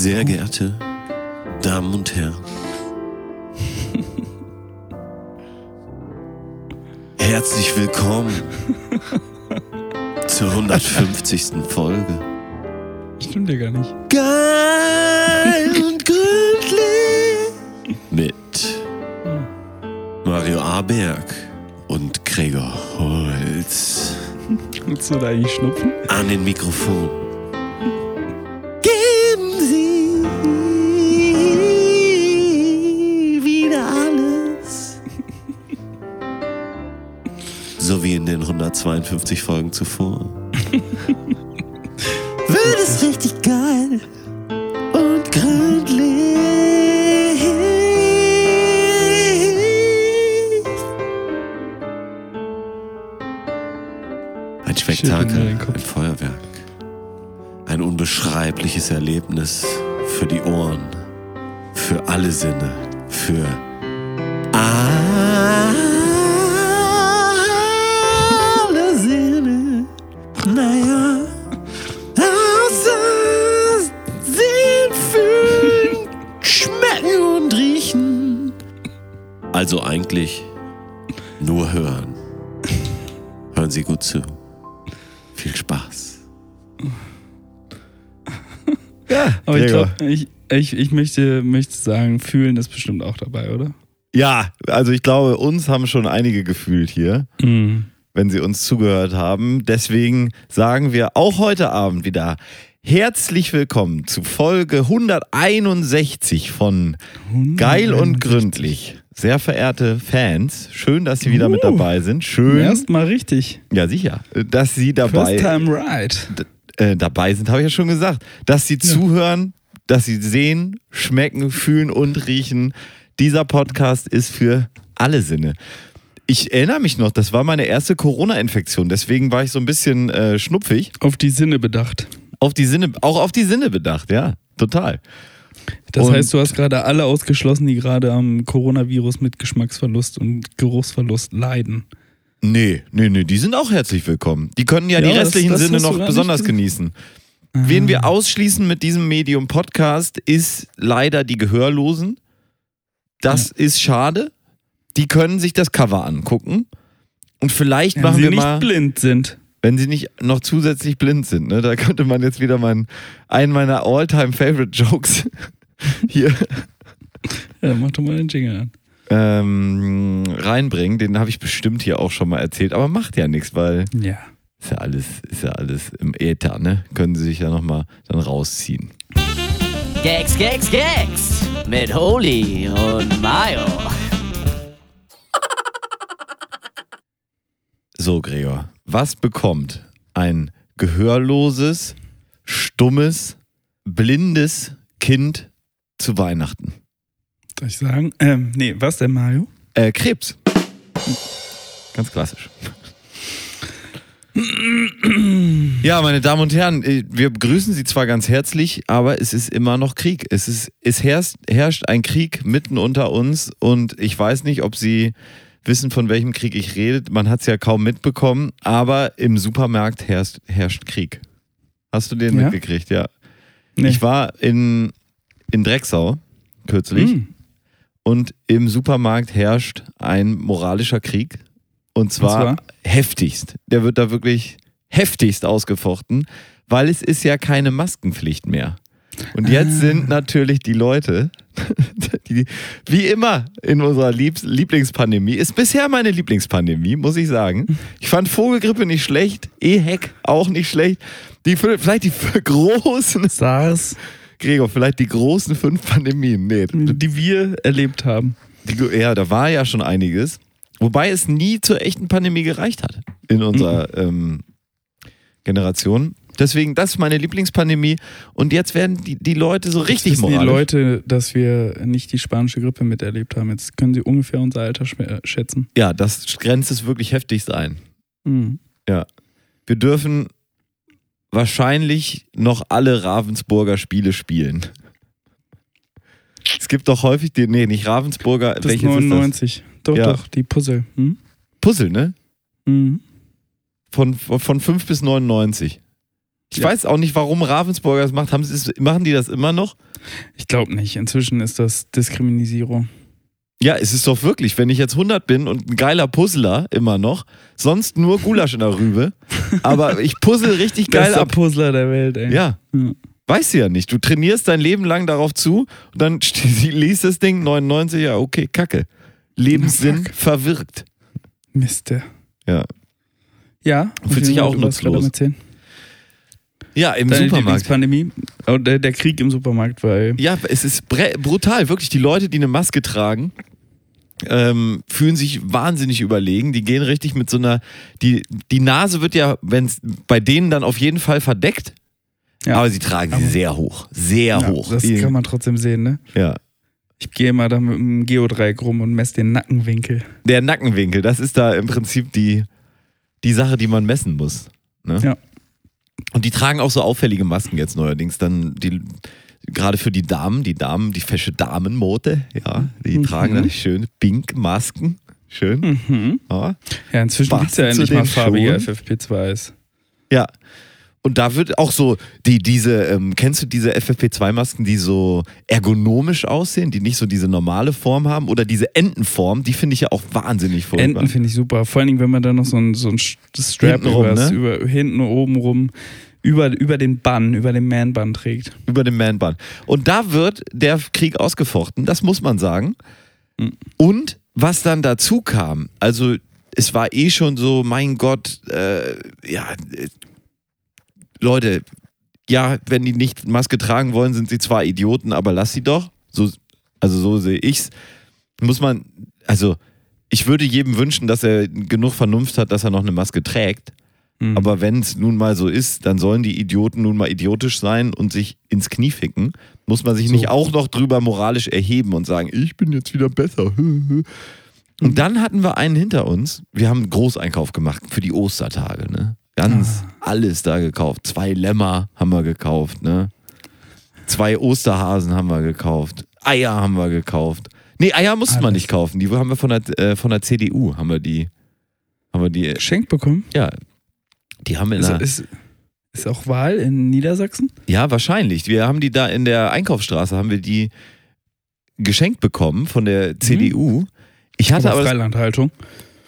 Sehr geehrte Damen und Herren. Herzlich willkommen zur 150. Folge. Stimmt ja gar nicht. Geil und gründlich mit Mario Aberg und Gregor Holz Willst du da eigentlich schnupfen? an den Mikrofon. So wie in den 152 Folgen zuvor. Wird es richtig geil und gründlich. Ein Spektakel im Feuerwerk. Ein unbeschreibliches Erlebnis für die Ohren, für alle Sinne, für alle Eigentlich nur hören. Hören Sie gut zu. Viel Spaß. Ja, Aber ich glaube, ich, ich, ich möchte, möchte sagen, fühlen ist bestimmt auch dabei, oder? Ja, also ich glaube, uns haben schon einige gefühlt hier, Mhm. wenn sie uns zugehört haben. Deswegen sagen wir auch heute Abend wieder herzlich willkommen zu Folge 161 von Geil und Gründlich. Sehr verehrte Fans, schön, dass Sie wieder mit Uh. dabei sind. Schön, Erstmal richtig. ja sicher, dass Sie First dabei, time right. äh, dabei sind, habe ich ja schon gesagt. Dass Sie zuhören, dass Sie sehen, schmecken, fühlen und riechen. Dieser Podcast ist für alle Sinne. Ich erinnere mich noch, das war meine erste Corona-Infektion, deswegen war ich so ein bisschen äh, schnupfig. Auf die Sinne bedacht. Auf die Sinne, auch auf die Sinne bedacht, ja, total. Das Und- heißt, du hast gerade alle ausgeschlossen, die gerade am Coronavirus mit Geschmacksverlust und Geruchsverlust leiden. Nee, nee, nee, die sind auch herzlich willkommen. Die können ja, die Ja, das- restlichen das Sinne hast du noch besonders genießen. Wen wir ausschließen mit diesem Medium Podcast ist leider die Gehörlosen. Das ist schade. Die können sich das Cover angucken. Und vielleicht Wenn machen sie wir nicht mal, blind sind. Wenn sie nicht noch zusätzlich blind sind, ne, da könnte man jetzt wieder meinen, einen meiner all-time favorite Jokes hier Ja, mach doch mal den Jingle an. ähm, reinbringen. Den habe ich bestimmt hier auch schon mal erzählt, aber macht ja nichts, weil Ja. Ist ja alles, ist ja alles im Äther, ne? Können sie sich ja nochmal dann rausziehen. Gags, Gags, Gags mit Holy und Mayo. So, Gregor, was bekommt ein gehörloses, stummes, blindes Kind zu Weihnachten? Soll ich sagen? Ähm, nee, was denn, Mario? Äh, Krebs. Ganz klassisch. Ja, meine Damen und Herren, äh, wir begrüßen Sie zwar ganz herzlich, aber es ist immer noch Krieg. Es, ist, es herrscht, herrscht ein Krieg mitten unter uns und ich weiß nicht, ob Sie wissen, von welchem Krieg ich rede. Man hat es ja kaum mitbekommen, aber im Supermarkt herrscht, herrscht Krieg. Hast du den Ja? mitgekriegt? Ja. Nee. Ich war in, in Drecksau kürzlich. Hm. Und im Supermarkt herrscht ein moralischer Krieg. Und zwar, zwar? heftigst. Der wird da wirklich heftigst ausgefochten, weil es ist ja keine Maskenpflicht mehr. Und jetzt Ah. sind natürlich die Leute, die, wie immer in unserer Liebs Lieblingspandemie, ist bisher meine Lieblingspandemie, muss ich sagen. Ich fand Vogelgrippe nicht schlecht, EHEC auch nicht schlecht. Die, vielleicht die großen, SARS, Gregor, vielleicht die großen fünf Pandemien. Nee, die wir erlebt haben. die, ja, da war ja schon einiges. Wobei es nie zur echten Pandemie gereicht hat in unserer ähm, Generation. Deswegen, das ist meine Lieblingspandemie. Und jetzt werden die, die Leute so richtig Jetzt wissen die moralisch. Leute, dass wir nicht die spanische Grippe miterlebt haben. Jetzt können sie ungefähr unser Alter äh, schätzen. Ja, das grenzt es wirklich heftigst ein. Mhm. Wir dürfen wahrscheinlich noch alle Ravensburger Spiele spielen. Es gibt doch häufig die, nee, nicht Ravensburger, Bis welches ist 99. Doch, Ja. doch, die Puzzle. Hm? das? Puzzle, ne? Mhm. Von, von 5 bis 99. Ich Ja. weiß auch nicht, warum Ravensburger das macht. Haben sie machen die das immer noch? Ich glaube nicht. Inzwischen ist das Diskriminisierung. Ja, es ist doch wirklich, wenn ich jetzt 100 bin und ein geiler Puzzler immer noch, sonst nur Gulasch in der Rübe, aber ich puzzle richtig geil Bester ab. Puzzler der Welt, ey. Ja, Ja. weißt du ja nicht. Du trainierst dein Leben lang darauf zu und dann st- liest das Ding 99, ja, okay, kacke. Lebenssinn Fuck. verwirkt. Miste. Ja. Ja. Fühlt sich auch nutzlos. Ja, im Deine Supermarkt. Lieblingspandemie? Oh, der, der Krieg im Supermarkt, weil. Ja, es ist brutal. Wirklich, die Leute, die eine Maske tragen, ähm, fühlen sich wahnsinnig überlegen. Die gehen richtig mit so einer. Die, die Nase wird ja, wenn bei denen dann auf jeden Fall verdeckt, Ja. aber sie tragen sie sehr hoch. Sehr Ja, hoch. Das die, kann man trotzdem sehen, ne? ja. Ich gehe mal da mit dem Geodreieck rum und messe den Nackenwinkel. Der Nackenwinkel, das ist da im Prinzip die, die Sache, die man messen muss. Ne? Ja. Und die tragen auch so auffällige Masken jetzt neuerdings. Dann die, gerade für die Damen, die Damen, die fesche Damenmode, ja, die Mhm. tragen dann schön Pink-Masken. Schön. Mhm. Ja. Ja, inzwischen gibt es ja endlich mal farbige Schuhen. FFP2s. ja. Und da wird auch so, die, diese, ähm, kennst du diese FFP2-Masken, die so ergonomisch aussehen, die nicht so diese normale Form haben? Oder diese Entenform, die finde ich ja auch wahnsinnig furchtbar. Enten finde ich super. Vor allen Dingen, wenn man dann noch so ein, so ein Strap Hintenrum, über, das- ne? über hinten oben rum über, über den Bann, über den Man-Bann trägt. über den Man-Bun. Und da wird der Krieg ausgefochten, das muss man sagen. Mhm. Und was dann dazu kam, also es war eh schon so, mein Gott, äh, ja, Leute, ja, wenn die nicht Maske tragen wollen, sind sie zwar Idioten, aber lass sie doch. So, also so sehe ich's. Muss man, also ich würde jedem wünschen, dass er genug Vernunft hat, dass er noch eine Maske trägt. Mhm. Aber wenn es nun mal so ist, dann sollen die Idioten nun mal idiotisch sein und sich ins Knie ficken. Muss man sich So. nicht auch noch drüber moralisch erheben und sagen, ich bin jetzt wieder besser. Und dann hatten wir einen hinter uns. Wir haben einen Großeinkauf gemacht für die Ostertage. Ne? Ganz alles da gekauft. Zwei Lämmer haben wir gekauft. Ne? Zwei Osterhasen haben wir gekauft. Eier haben wir gekauft. Nee, Eier mussten wir nicht kaufen. Die haben wir von der, äh, von der CDU. Haben wir die. Haben wir die. Geschenkt bekommen? Ja. Die haben in Ist, der, ist, ist auch Wahl in Niedersachsen? Ja, wahrscheinlich. Wir haben die da in der Einkaufsstraße, haben wir die geschenkt bekommen von der CDU. Ich hatte Aber aber, Freilandhaltung.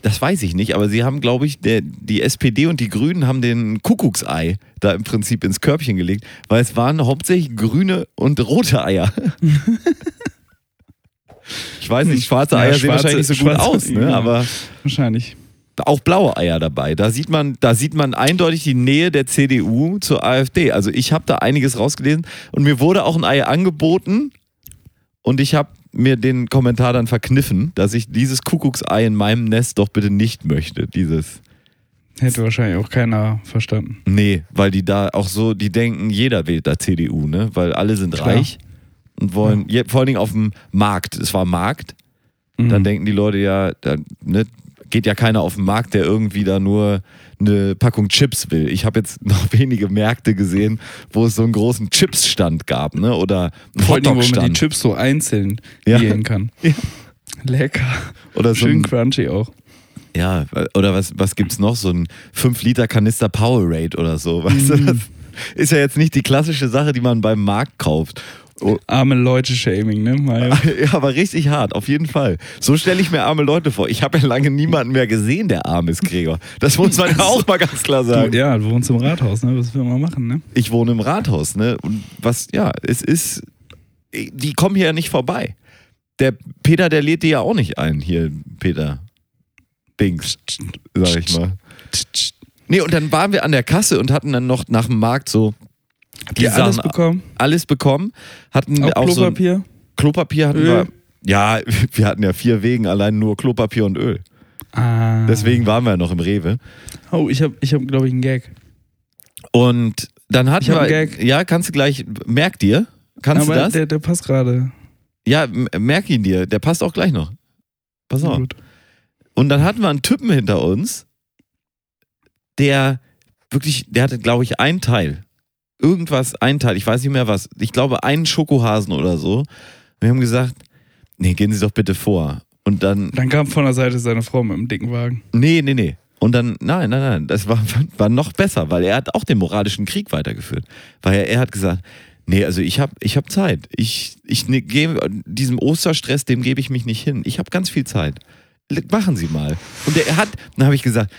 Das weiß ich nicht, aber sie haben, glaube ich, der, die SPD und die Grünen haben den Kuckucksei da im Prinzip ins Körbchen gelegt, weil es waren hauptsächlich grüne und rote Eier. Ich weiß nicht, schwarze Ja, Eier sehen schwarze- wahrscheinlich nicht so gut aus, ne? ja. aber Wahrscheinlich. auch blaue Eier dabei. Da sieht man, da sieht man eindeutig die Nähe der CDU zur AfD. Also ich habe da einiges rausgelesen und mir wurde auch ein Ei angeboten und ich habe mir den Kommentar dann verkniffen, dass ich dieses Kuckucksei in meinem Nest doch bitte nicht möchte. Dieses. Hätte wahrscheinlich auch keiner verstanden. Nee, weil die da auch so, die denken, jeder wählt da CDU, ne? Weil alle sind Klar. reich und wollen, je, vor allen Dingen auf dem Markt, es war Markt, dann Mhm. denken die Leute ja, da, ne, geht ja keiner auf den Markt, der irgendwie da nur eine Packung Chips will. Ich habe jetzt noch wenige Märkte gesehen, wo es so einen großen Chips-Stand gab, ne? Oder einen allem, wo man die Hotdog-Stand. Chips so einzeln Ja. wählen kann. Ja. Lecker. Oder so Schön ein, crunchy auch. ja, oder was, was gibt's noch? So ein 5-Liter-Kanister Powerade oder so. Weißt du, Mhm. das ist ja jetzt nicht die klassische Sache, die man beim Markt kauft. Oh, Arme Leute-Shaming, ne? Mario? Ja, aber richtig hart, auf jeden Fall. So stelle ich mir arme Leute vor. Ich habe ja lange niemanden mehr gesehen, der arm ist, Gregor. Das muss man ja auch mal ganz klar sagen. Du, ja, du wohnst im Rathaus, ne? Was will man machen, ne? Ich wohne im Rathaus, ne? Und was, ja, es ist, die kommen hier ja nicht vorbei. Der Peter, der lädt die ja auch nicht ein, hier, Peter. Bings, sag ich mal. Nee, und dann waren wir an der Kasse und hatten dann noch nach dem Markt so die Die alles bekommen? alles bekommen. Hatten Auch auch, so ein- Klopapier? Klopapier hatten Öl? wir. Ja, wir hatten ja vier Wegen, allein nur Klopapier und Öl. ah. Deswegen waren wir ja noch im Rewe. Oh, ich habe, ich hab, glaube ich, einen Gag. Und dann hatten wir. einen Gag. Ja, kannst du gleich. Merk dir. Kannst Aber du das? Der, der passt gerade. ja, merk ihn dir. Der passt auch gleich noch. Pass auf. Gut. Und dann hatten wir einen Typen hinter uns, der wirklich, der hatte, glaube ich, einen Teil. Irgendwas, ein Teil, ich weiß nicht mehr was. Ich glaube, einen Schokohasen oder so. Wir haben gesagt, nee, gehen Sie doch bitte vor. Und dann, Dann kam von der Seite seine Frau mit dem dicken Wagen. nee, nee, nee. Und dann, nein, nein, nein, das war, war noch besser, weil er hat auch den moralischen Krieg weitergeführt. Weil er, er hat gesagt, nee, also ich habe ich hab Zeit. Ich, ich ne, gebe diesem Osterstress, dem gebe ich mich nicht hin. Ich habe ganz viel Zeit. Machen Sie mal. Und er hat, dann habe ich gesagt,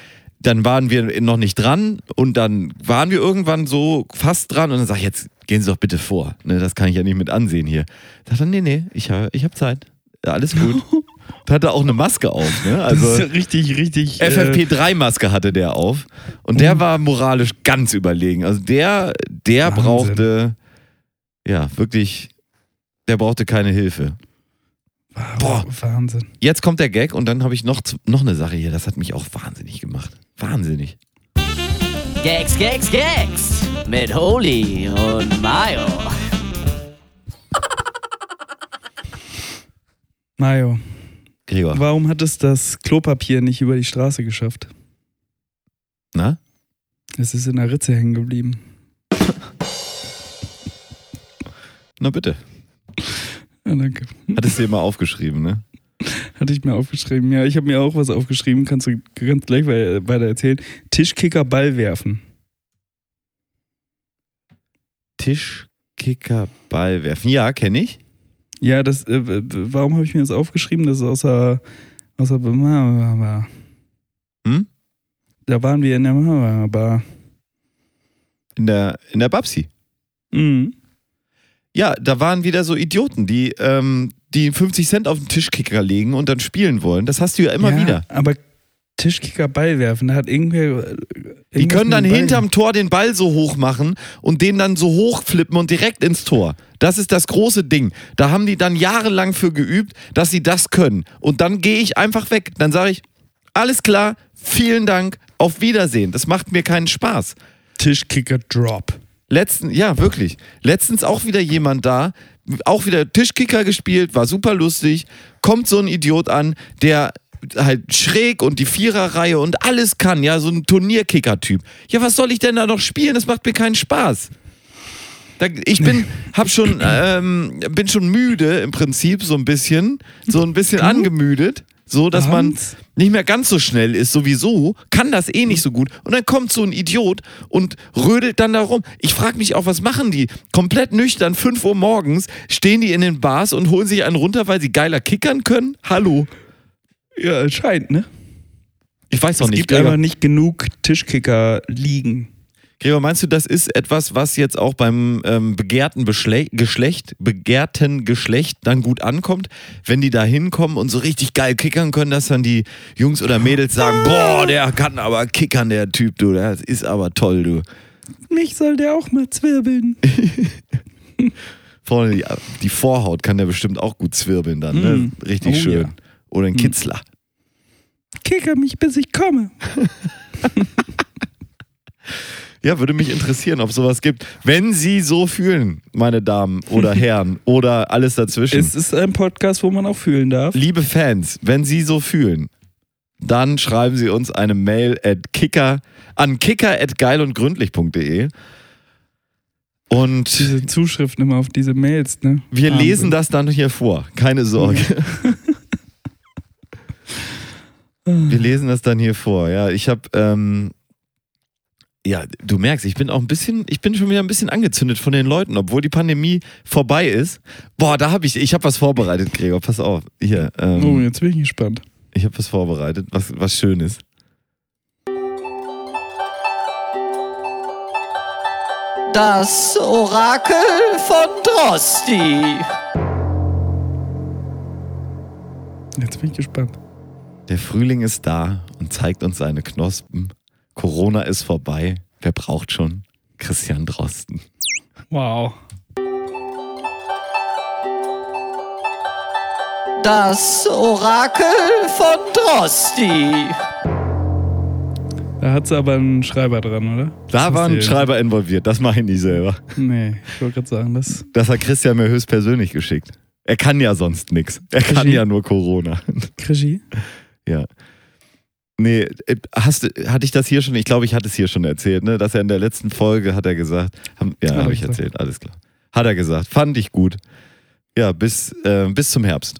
dann waren wir noch nicht dran und dann waren wir irgendwann so fast dran und dann sag ich, jetzt gehen Sie doch bitte vor. Ne, das kann ich ja nicht mit ansehen hier. Sagt er, nee, nee, ich habe ich hab Zeit. Ja, alles gut. da hat er auch eine Maske auf. Ne? Das Also ist ja richtig, richtig. äh, FFP3-Maske hatte der auf und der war moralisch ganz überlegen. Also der, der Wahnsinn. brauchte, ja, wirklich, der brauchte keine Hilfe. Wow, Boah. Wahnsinn. Jetzt kommt der Gag und dann habe ich noch, noch eine Sache hier, das hat mich auch wahnsinnig gemacht. Wahnsinnig. Gags, Gags, Gags. Mit Holy und Mayo. Mario, Gregor, warum hat es das Klopapier nicht über die Straße geschafft? na? Es ist in der Ritze hängen geblieben. Na bitte. Ja, danke. Hattest du dir mal aufgeschrieben, ne? Hatte ich mir aufgeschrieben. Ja, ich habe mir auch was aufgeschrieben. Kannst du ganz gleich wei- weiter erzählen. Tischkicker Ball werfen. Tischkicker, Ball werfen. Ja, kenne ich. Ja, das. Äh, warum habe ich mir das aufgeschrieben? Das ist außer. außer Bar. Hm? Da waren wir in der Bar. In der, in der Babsi. Mhm. Ja, da waren wieder so Idioten, die, ähm, die 50 Cent auf den Tischkicker legen und dann spielen wollen. Das hast du ja immer ja, wieder. Aber Tischkicker Ball werfen, da hat irgendwer. äh, Die können dann hinterm Tor den Ball so hoch machen und den dann so hoch flippen und direkt ins Tor. Das ist das große Ding. Da haben die dann jahrelang für geübt, dass sie das können. Und dann gehe ich einfach weg. Dann sage ich, alles klar, vielen Dank, auf Wiedersehen. Das macht mir keinen Spaß. Tischkicker Drop. Letzten, ja, wirklich. Letztens auch wieder jemand da, auch wieder Tischkicker gespielt, war super lustig. Kommt so ein Idiot an, der halt schräg und die Viererreihe und alles kann, ja, so ein Turnierkicker-Typ. Ja, was soll ich denn da noch spielen? Das macht mir keinen Spaß. Da, ich bin, hab schon, ähm, bin schon müde im Prinzip, so ein bisschen, so ein bisschen angemüdet, so dass man nicht mehr ganz so schnell ist, sowieso, kann das eh nicht so gut. Und dann kommt so ein Idiot und rödelt dann da rum. Ich frage mich auch, was machen die? Komplett nüchtern, 5 Uhr morgens, stehen die in den Bars und holen sich einen runter, weil sie geiler kickern können? Hallo? Ja, scheint, ne? Ich weiß doch Es nicht. gibt Gregor, einfach nicht genug Tischkicker liegen. Gregor, meinst du, das ist etwas, was jetzt auch beim ähm, begehrten Beschle Geschlecht, begehrten Geschlecht dann gut ankommt, wenn die da hinkommen und so richtig geil kickern können, dass dann die Jungs oder Mädels sagen, boah, der kann aber kickern, der Typ, du, das ist aber toll, du. Mich soll der auch mal zwirbeln. Vorne die, die Vorhaut kann der bestimmt auch gut zwirbeln dann, ne? Mm. Richtig Oh, schön. ja. Oder ein Mm. Kitzler. Kicker mich, bis ich komme. Ja, würde mich interessieren, ob sowas gibt. Wenn Sie so fühlen, meine Damen oder Herren oder alles dazwischen. Es ist ein Podcast, wo man auch fühlen darf. Liebe Fans, wenn Sie so fühlen, dann schreiben Sie uns eine Mail at kicker, an kicker.geilundgründlich.de und Diese Zuschriften immer auf diese Mails, ne? wir Wahnsinn. lesen das dann hier vor. Keine Sorge. Wir lesen das dann hier vor. Ja, ich habe, ähm, ja, du merkst, ich bin auch ein bisschen, ich bin schon wieder ein bisschen angezündet von den Leuten, obwohl die Pandemie vorbei ist. Boah, da habe ich, ich habe was vorbereitet, Gregor. Pass auf, hier. Ähm, Oh, jetzt bin ich gespannt. Ich habe was vorbereitet, was, was Schönes. Das Orakel von Drosti. Jetzt bin ich gespannt. Der Frühling ist da und zeigt uns seine Knospen. Corona ist vorbei. Wer braucht schon Christian Drosten? Wow. Das Orakel von Drosti. Da hat sie aber einen Schreiber dran, oder? Da Das war ein Schreiber involviert. Das mache ich nicht selber. Nee, ich wollte gerade sagen, das. Das hat Christian mir höchstpersönlich geschickt. Er kann ja sonst nichts. Er kann Regie. ja nur Corona. Regie? Ja. Nee, äh, hast, hatte ich das hier schon? Ich glaube, ich hatte es hier schon erzählt, ne? Dass er in der letzten Folge hat er gesagt, haben, ja, habe ich erzählt, alles klar. Hat er gesagt, fand ich gut. Ja, bis, äh, bis zum Herbst.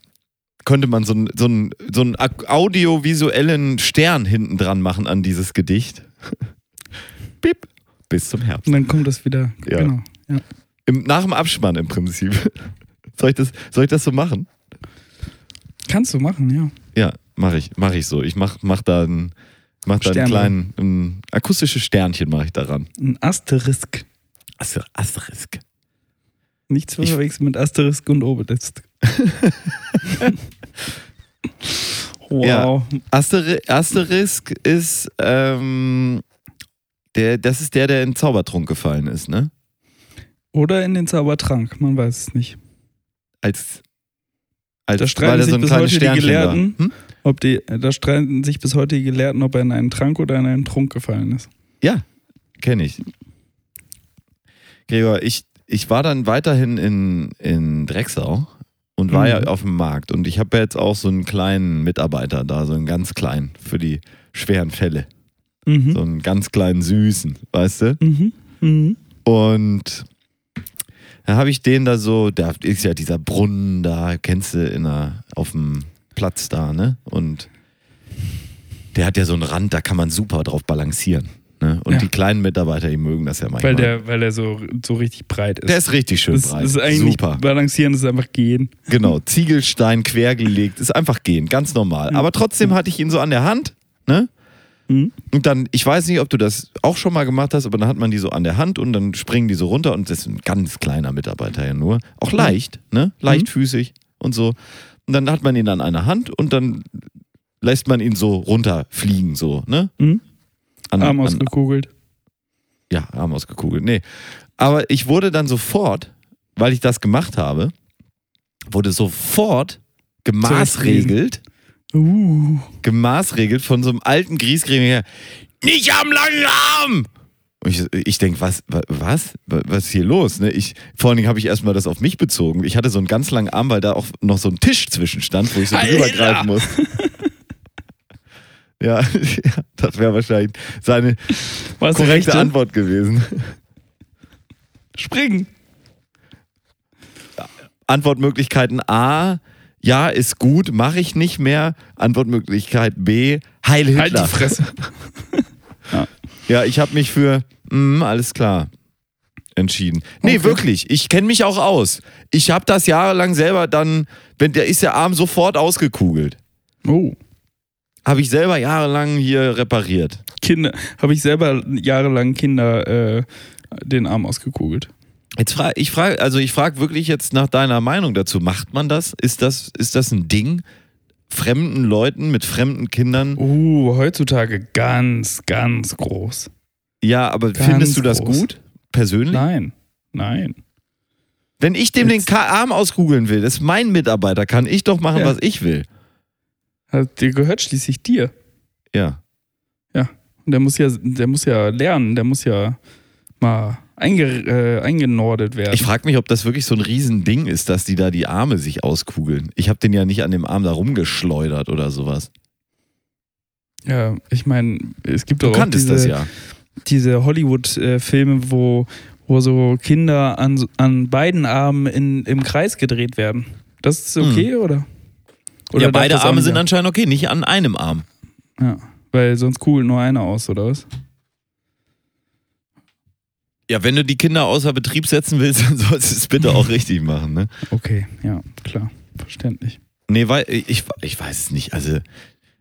könnte man so einen so so ak- audiovisuellen Stern hinten dran machen an dieses Gedicht. Piep. Bis zum Herbst. Und dann kommt das wieder. Ja. Genau. Ja. Im, nach dem Abspann im Prinzip. Soll ich das, soll ich das so machen? Kannst du machen, ja. Ja, mache ich, mache ich so. Ich mach, mach da ein, mach da einen kleinen, ein akustisches Sternchen mache ich daran. Ein Asterisk. Aster- Asterisk. Nichts verwechseln mit Asterisk und Obelisk. wow. Ja. Asteri Asterisk ist, ähm, der, das ist der, der in den Zaubertrunk gefallen ist, ne? Oder in den Zaubertrank, man weiß es nicht. Als, als Da streiten sich bis heute die Gelehrten. Hm? Ob die, da streiten sich bis heute die Gelehrten, ob er in einen Trank oder in einen Trunk gefallen ist. Ja, kenne ich. Gregor, ich, ich war dann weiterhin in, in Drecksau und war Mhm. ja auf dem Markt. Und ich habe ja jetzt auch so einen kleinen Mitarbeiter da, so einen ganz kleinen für die schweren Fälle. Mhm. So einen ganz kleinen Süßen, weißt du? Mhm. Mhm. Und da habe ich den da so, da ist ja dieser Brunnen da, kennst du, in der, auf dem Platz da, ne? Und der hat ja so einen Rand, da kann man super drauf balancieren. Ne? Und Ja. die kleinen Mitarbeiter, die mögen das ja manchmal. Weil der, weil er so, so richtig breit ist. Der ist richtig schön das, breit. das ist eigentlich Super. balancieren, ist einfach gehen. Genau. Ziegelstein quergelegt. Ist einfach gehen. Ganz normal. Ja. Aber trotzdem hatte ich ihn so an der Hand. Ne? Mhm. Und dann, ich weiß nicht, ob du das auch schon mal gemacht hast, aber dann hat man die so an der Hand und dann springen die so runter und das ist ein ganz kleiner Mitarbeiter ja nur. Auch leicht, ne? Leichtfüßig und so. Und dann hat man ihn an einer Hand und dann lässt man ihn so runterfliegen, so, ne? Mhm. An, Arm an, ausgekugelt. ja, Arm ausgekugelt. Nee. Aber ich wurde dann sofort, weil ich das gemacht habe, wurde sofort gemaßregelt, Uh. gemaßregelt von so einem alten Griesgrämiger. Nicht am langen Arm! Und ich, ich denke, was, wa- was? Wa- Was ist hier los? Ne? Ich, vor allen Dingen habe ich erstmal das auf mich bezogen. Ich hatte so einen ganz langen Arm, weil da auch noch so ein Tisch zwischen stand, wo ich so Alter! drüber greifen muss. ja, das wäre wahrscheinlich seine Was korrekte rechte? Antwort gewesen. Springen. Antwortmöglichkeiten A, ja, ist gut, mache ich nicht mehr. Antwortmöglichkeit B, Heil Hitler. Halt die Fresse. Ja, ich habe mich für, mm, alles klar, entschieden. Nee, Okay. wirklich, ich kenne mich auch aus. Ich habe das jahrelang selber dann, wenn der ist der Arm sofort ausgekugelt. Oh. Habe ich selber jahrelang hier repariert. Kinder. Habe ich selber jahrelang Kinder äh, den Arm ausgekugelt. Jetzt frage ich frage, also ich frage wirklich jetzt nach deiner Meinung dazu. Macht man das? Ist das, ist das ein Ding? Fremden Leuten mit fremden Kindern? Uh, heutzutage ganz, ganz groß. Ja, aber Ganz findest du das groß. gut? Persönlich? Nein. Nein. Wenn ich dem den Jetzt- Ka- Arm auskugeln will, das ist mein Mitarbeiter, kann ich doch machen, Ja. was ich will. Der gehört schließlich dir. Ja. Und der muss ja, der muss ja lernen, der muss ja mal einge, äh, eingenordet werden. Ich frage mich, ob das wirklich so ein Riesending ist, dass die da die Arme sich auskugeln. Ich habe den ja nicht an dem Arm da rumgeschleudert oder sowas. ja, ich meine, es gibt doch auch diese, ja. diese Hollywood-Filme, wo, wo so Kinder an, an beiden Armen in, im Kreis gedreht werden. Das ist okay, oder? oder Hm. ja, beide Arme sind anscheinend okay, nicht an einem Arm. Ja, weil sonst kugelt nur einer aus, oder was? Ja, wenn du die Kinder außer Betrieb setzen willst, dann sollst du es bitte auch richtig machen. Ne? Okay, ja, klar, verständlich. Nee, weil ich, ich weiß es nicht. Also,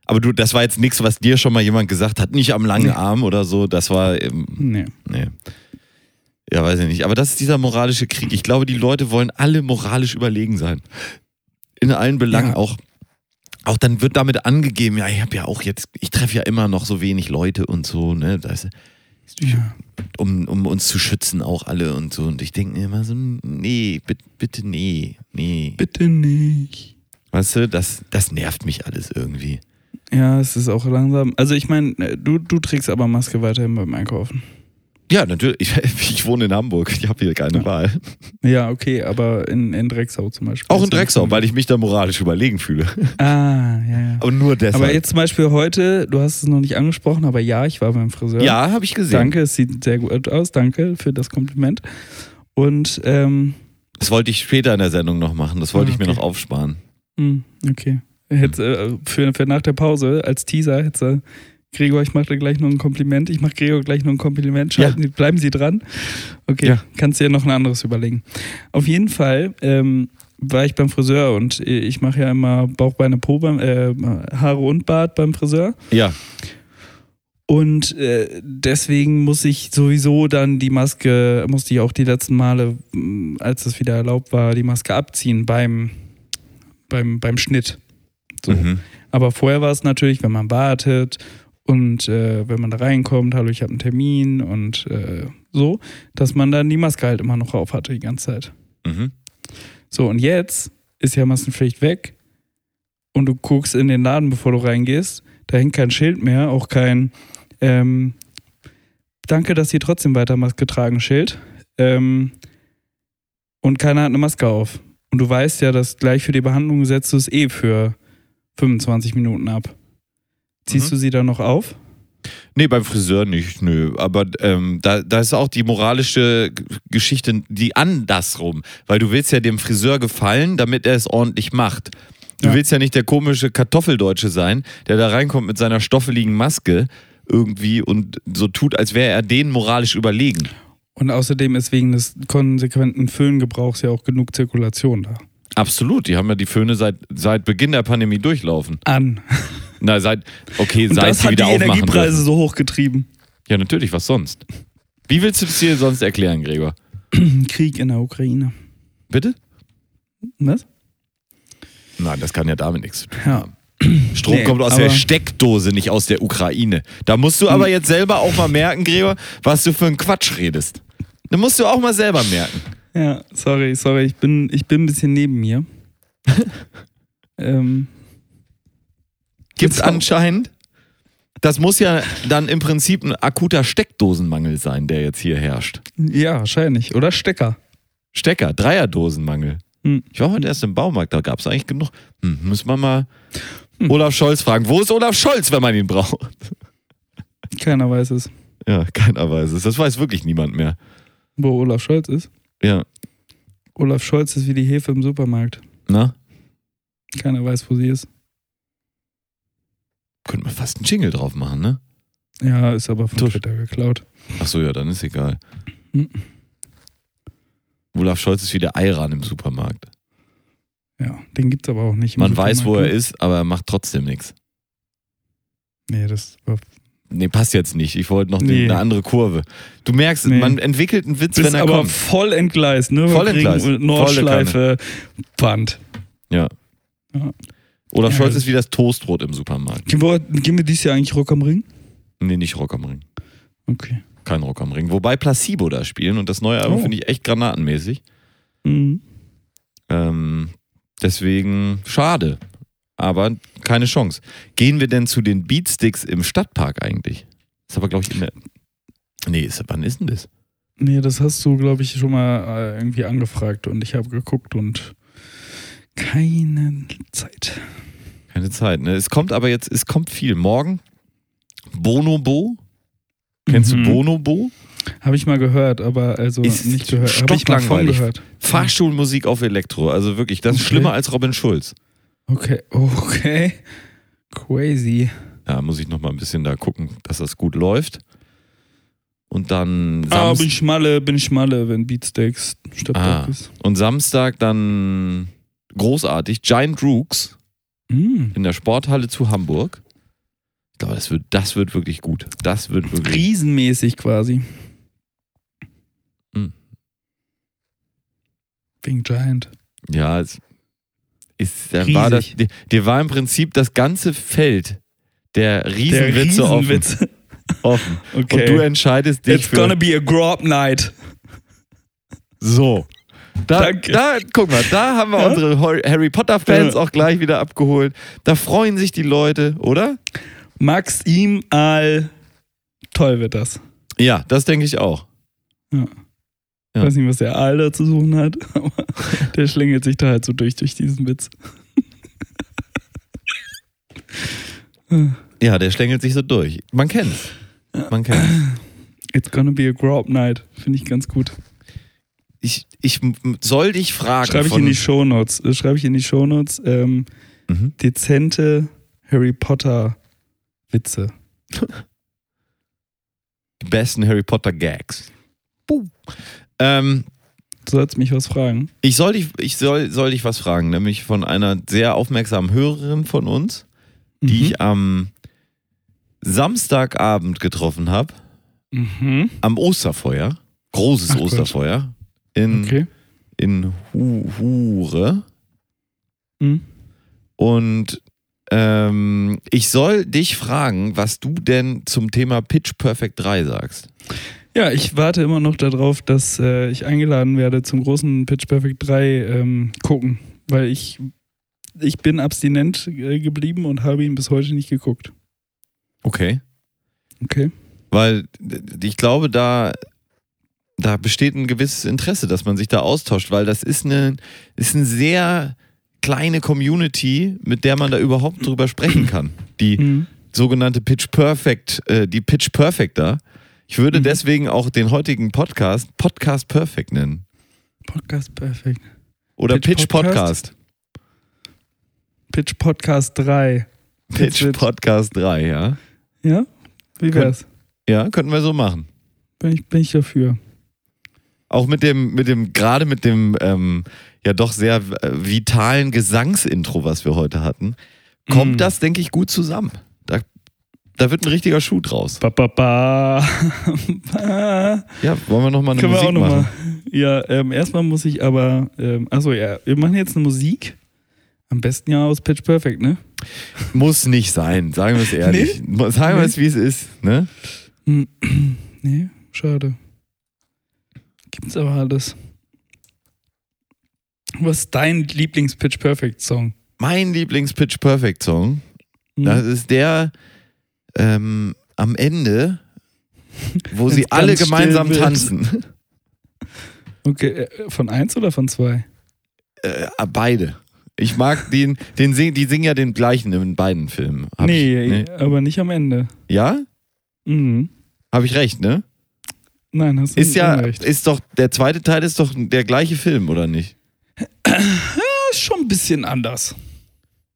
aber du, das war jetzt nichts, was dir schon mal jemand gesagt hat, nicht am langen Nee. Arm oder so. Das war, ähm, Nee. nee. Ja, weiß ich nicht. Aber das ist dieser moralische Krieg. Ich glaube, die Leute wollen alle moralisch überlegen sein. In allen Belangen Ja. auch. Auch dann wird damit angegeben, ja, ich habe ja auch jetzt, ich treffe ja immer noch so wenig Leute und so, ne? Das, Ja. um, um uns zu schützen, auch alle und so. Und ich denke mir immer so, nee, bitte, bitte nee, nee. Bitte nicht. Weißt du, das, das nervt mich alles irgendwie. Ja, es ist auch langsam. Also ich meine, du, du trägst aber Maske weiterhin beim Einkaufen. Ja, natürlich. Ich, ich wohne in Hamburg. Ich habe hier keine Ja. Wahl. Ja, okay, aber in, in Drecksau zum Beispiel. Auch in Drecksau, weil ich mich da moralisch überlegen fühle. Ah, ja, ja. Aber nur deshalb. Aber jetzt zum Beispiel heute, du hast es noch nicht angesprochen, aber ja, ich war beim Friseur. ja, habe ich gesehen. Danke, es sieht sehr gut aus. Danke für das Kompliment. Und ähm, Das wollte ich später in der Sendung noch machen. Das wollte Ah, ich mir okay. noch aufsparen. Hm, okay. Hätte, äh, für, für nach der Pause als Teaser hätte Gregor, ich mache dir gleich noch ein Kompliment. Ich mache Gregor gleich noch ein Kompliment. Schalten Sie, bleiben Sie dran. Okay, Ja. kannst dir noch ein anderes überlegen. Auf jeden Fall ähm, war ich beim Friseur und ich mache ja immer Bauch, Beine, Po, beim, äh, Haare und Bart beim Friseur. Ja. Und äh, deswegen muss ich sowieso dann die Maske, musste ich auch die letzten Male, mh, als es wieder erlaubt war, die Maske abziehen beim, beim, beim Schnitt. So. Mhm. Aber vorher war es natürlich, wenn man wartet und äh, wenn man da reinkommt, hallo, ich habe einen Termin und äh, so, dass man dann die Maske halt immer noch auf hatte die ganze Zeit. Mhm. So, und jetzt ist ja Maskenpflicht weg und du guckst in den Laden, bevor du reingehst, da hängt kein Schild mehr, auch kein ähm, Danke, dass Sie trotzdem weiter Maske tragen Schild. Ähm, und keiner hat eine Maske auf. Und du weißt ja, dass gleich für die Behandlung setzt du es eh für 25 Minuten ab. Ziehst Mhm. du sie dann noch auf? Nee, beim Friseur nicht, nö. Aber ähm, da, da ist auch die moralische Geschichte, die andersrum. Weil du willst ja dem Friseur gefallen, damit er es ordentlich macht. Du Ja. willst ja nicht der komische Kartoffeldeutsche sein, der da reinkommt mit seiner stoffeligen Maske irgendwie und so tut, als wäre er denen moralisch überlegen. Und außerdem ist wegen des konsequenten Föhngebrauchs ja auch genug Zirkulation da. Absolut, die haben ja die Föhne seit, seit Beginn der Pandemie durchlaufen. An. Na, seit, okay, Und seit das sie hat die wieder aufmachen Energiepreise dürfen. so hochgetrieben. Ja, natürlich, was sonst? Wie willst du das hier sonst erklären, Gregor? Krieg in der Ukraine. Bitte? Was? Nein, das kann ja damit nichts zu tun Ja. haben. Strom Nee, kommt aus der Steckdose, nicht aus der Ukraine. Da musst du aber jetzt selber auch mal merken, Gregor, was du für einen Quatsch redest. Da musst du auch mal selber merken. Ja, sorry, sorry, ich bin, ich bin ein bisschen neben mir. ähm, Gibt's Jetzt auch. anscheinend. Das muss ja dann im Prinzip ein akuter Steckdosenmangel sein, der jetzt hier herrscht. ja, wahrscheinlich. Oder Stecker. Stecker, Dreierdosenmangel. Hm. Ich war heute erst im Baumarkt, da gab es eigentlich genug. Hm, muss man mal Hm. Olaf Scholz fragen. Wo ist Olaf Scholz, wenn man ihn braucht? Keiner weiß es. Ja, keiner weiß es. Das weiß wirklich niemand mehr. Wo Olaf Scholz ist. Ja, Olaf Scholz ist wie die Hefe im Supermarkt. na? Keiner weiß, wo sie ist. Könnte man fast einen Jingle drauf machen, ne? Ja, ist aber von Tusch. Twitter geklaut. Ach so, ja, dann ist egal. Hm. Olaf Scholz ist wie der Eiran im Supermarkt. Ja, den gibt's aber auch nicht. Man weiß, wo er Supermarkt. ist, aber er macht trotzdem nichts. Nee, das war Nee, passt jetzt nicht. Ich wollte noch Nee. eine andere Kurve. Du merkst, Nee. man entwickelt einen Witz, bist wenn er aber kommt. voll entgleist, ne? Voll entgleist. Nordschleife, Band. Ja. Ja. Olaf Ja, Scholz ist wie das Toastbrot im Supermarkt. Gehen wir, gehen wir dieses Jahr eigentlich Rock am Ring? Nee, nicht Rock am Ring. Okay. Kein Rock am Ring. Wobei Placebo da spielen und das neue Album Oh. finde ich echt granatenmäßig. Mhm. Ähm, deswegen schade. Aber keine Chance. Gehen wir denn zu den Beatsticks im Stadtpark eigentlich? Ist aber, glaube ich, in der. Nee, ist, wann ist denn das? Nee, das hast du, glaube ich, schon mal äh, irgendwie angefragt und ich habe geguckt und keine Zeit. Keine Zeit, ne? Es kommt aber jetzt, es kommt viel. Morgen Bonobo. Kennst Mhm. du Bonobo? Habe ich mal gehört, aber also Ist nicht gehört. Habe ich mal von gehört. Fahrschulmusik auf Elektro. Also wirklich, das ist Okay. schlimmer als Robin Schulz. Okay, okay. Crazy. Ja, muss ich noch mal ein bisschen da gucken, dass das gut läuft. Und dann Ah, Samst bin ich schmalle, bin ich schmalle, wenn Beatsteaks Stadtpark Ah. ist. und Samstag dann großartig Giant Rooks Mm. in der Sporthalle zu Hamburg. Ich glaube, das wird, das wird wirklich gut. Das wird wirklich. Riesenmäßig quasi. Wegen Giant. Ja, es ist, da war das, dir, dir war im Prinzip das ganze Feld der Der Riesenwitze offen. Riesenwitz. offen. Okay. Und du entscheidest dich It's für gonna be a Grob Night. so. Da, Danke. da, guck mal, da haben wir Ja? unsere Harry Potter Fans Ja. auch gleich wieder abgeholt. Da freuen sich die Leute, oder? Max ihm all. Toll wird das. Ja, das denke ich auch. Ja. Ich weiß nicht, was der Aal da zu suchen hat, aber der schlängelt sich da halt so durch, durch diesen Witz. Ja, der schlängelt sich so durch. Man kennt's. Man kennt's. It's gonna be a Grob Night. Finde ich ganz gut. Ich, ich soll dich fragen. Schreibe ich von, in die Shownotes. äh, Schreibe ich in die Shownotes. Ähm, Mhm. dezente Harry Potter Witze. die besten Harry Potter Gags. Ähm, Du sollst mich was fragen. ich soll dich, ich soll, soll dich was fragen, nämlich von einer sehr aufmerksamen Hörerin von uns, die Mhm. ich am Samstagabend getroffen habe, Mhm. am Osterfeuer. Großes Ach. Osterfeuer. In, Okay. in Hu Hure. Mhm. Und ähm, ich soll dich fragen, was du denn zum Thema Pitch Perfect 3 sagst. Ja, ich warte immer noch darauf, dass äh, ich eingeladen werde zum großen Pitch Perfect 3 ähm, gucken, weil ich, ich bin abstinent äh, geblieben und habe ihn bis heute nicht geguckt. Okay. Okay. Weil ich glaube, da, da besteht ein gewisses Interesse, dass man sich da austauscht, weil das ist eine, ist eine sehr kleine Community, mit der man da überhaupt drüber sprechen kann. Die Mhm. sogenannte Pitch Perfect, äh, die Pitch Perfecter. Ich würde Mhm. deswegen auch den heutigen Podcast Podcast Perfect nennen. Podcast Perfect. Oder Pitch Pitch, Podcast? Podcast. Pitch Podcast 3. Pitch Podcast 3, ja. Ja? Wie wär's? Ja, könnten wir so machen. Bin ich, bin ich dafür. Auch mit dem, mit dem, gerade mit dem ähm, ja doch sehr äh, vitalen Gesangsintro, was wir heute hatten, kommt Mm. das, denke ich, gut zusammen. Da, da wird ein richtiger Schuh draus. Ba, ba, ba. Ja, wollen wir nochmal eine Können wir Musik auch machen? nochmal. Ja, ähm, erstmal muss ich aber, ähm, achso, ja, wir machen jetzt eine Musik. Am besten ja aus Pitch Perfect, ne? Muss nicht sein, sagen wir es ehrlich. Sagen wir es, wie es ist. Ne? Hm, Nee, schade. Gibt's aber alles. Was ist dein Lieblings-Pitch Perfect-Song? Mein Lieblings-Pitch Perfect Song, Hm? das ist der ähm, am Ende, wo sie alle gemeinsam tanzen. Okay, äh, von eins oder von zwei? Äh, beide. Ich mag den, den sing, die singen ja den gleichen in beiden Filmen. Nee, ich, aber nicht am Ende. Ja? Mhm. Habe ich recht, ne? Nein, hast du Ist ja, Unrecht. ist doch, der zweite Teil ist doch der gleiche Film, oder nicht? Das ist schon ein bisschen anders,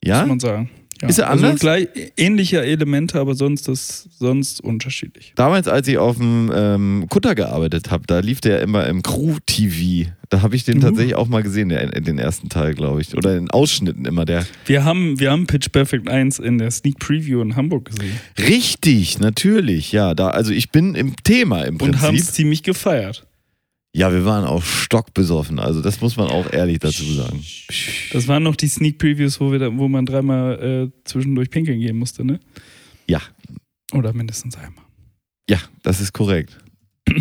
Ja? muss man sagen. Ja. Ist er Also anders? gleich, ähnliche Elemente, aber sonst ist sonst unterschiedlich. Damals, als ich auf dem ähm, Kutter gearbeitet habe, da lief der immer im Crew-TV. Da habe ich den Mhm. tatsächlich auch mal gesehen, der, den ersten Teil, glaube ich. Oder in Ausschnitten immer. Der Wir haben, wir haben Pitch Perfect 1 in der Sneak Preview in Hamburg gesehen Richtig, natürlich, ja. Da, also ich bin im Thema im und haben Prinzip. es ziemlich gefeiert. Ja, wir waren auch stockbesoffen. Also das muss man auch ehrlich dazu sagen. Das waren noch die Sneak Previews, wo, wir da, wo man dreimal äh, zwischendurch pinkeln gehen musste, ne? Ja, Oder mindestens einmal. ja, das ist korrekt.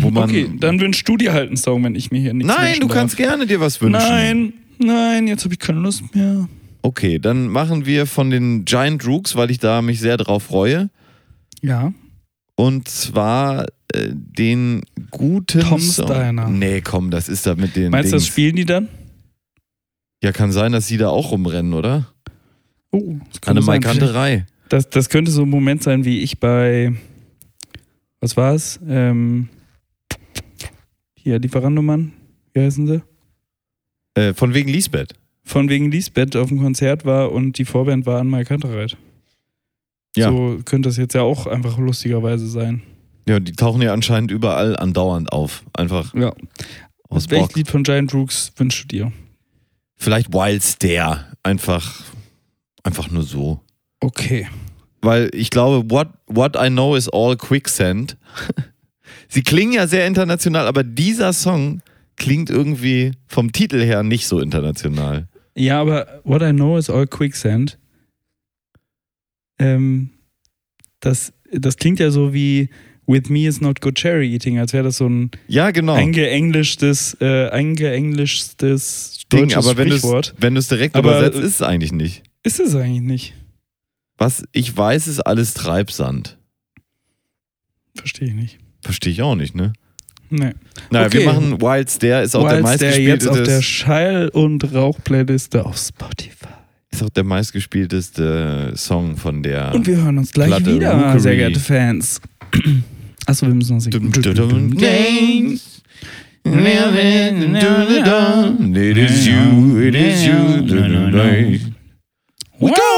Okay, dann wünschst du dir halt einen Song, wenn ich mir hier nichts Nein, wünschen du darf. kannst gerne dir was wünschen. Nein, nein, jetzt habe ich keine Lust mehr. Okay, dann machen wir von den Giant Rooks, weil ich da mich sehr drauf freue. Ja. Und zwar äh, den guten Tom Song. Steiner. Nee, komm, das ist da mit den Meinst du, das spielen die dann? Ja, kann sein, dass sie da auch rumrennen, oder? Oh, das könnte Eine. Maikanterei. Das, das könnte so ein Moment sein, wie ich bei, was war es? Ähm, hier, Lieferandomann, wie heißen sie? Äh, von wegen Lisbeth. Von wegen Lisbeth auf dem Konzert war und die Vorband war an Mike Kantereit. Ja. So könnte das jetzt ja auch einfach lustigerweise sein. Ja, die tauchen ja anscheinend überall andauernd auf. Einfach Ja. aus Welches Bock. Lied von Giant Rooks wünschst du dir? Vielleicht Wild Stare. Einfach, einfach nur so. Okay. Weil ich glaube, what, what I know is all quicksand. Sie klingen ja sehr international, aber dieser Song klingt irgendwie vom Titel her nicht so international. Ja, aber What I Know is All Quicksand. Ähm, das, das klingt ja so wie With me is not good cherry eating, als wäre das so ein Ja, genau. eingeenglischtes, äh, eingeenglischtes Ding, aber wenn du es Sprichwort. wenn du's direkt Aber, übersetzt, ist es eigentlich nicht. Ist es eigentlich nicht. Was ich weiß, ist alles Treibsand. Verstehe ich nicht. Verstehe ich auch nicht, ne? Nee. Naja, Okay. wir machen Wild Stare, ist auch der Whilst der meistgespielte jetzt auf der Schall- und Rauch-Playliste auf Spotify. ist auch der meistgespielteste Song von der Und wir hören uns gleich Platte wieder, Rookery. sehr geehrte Fans. Аз съм за сега. It is you, it is you. We go.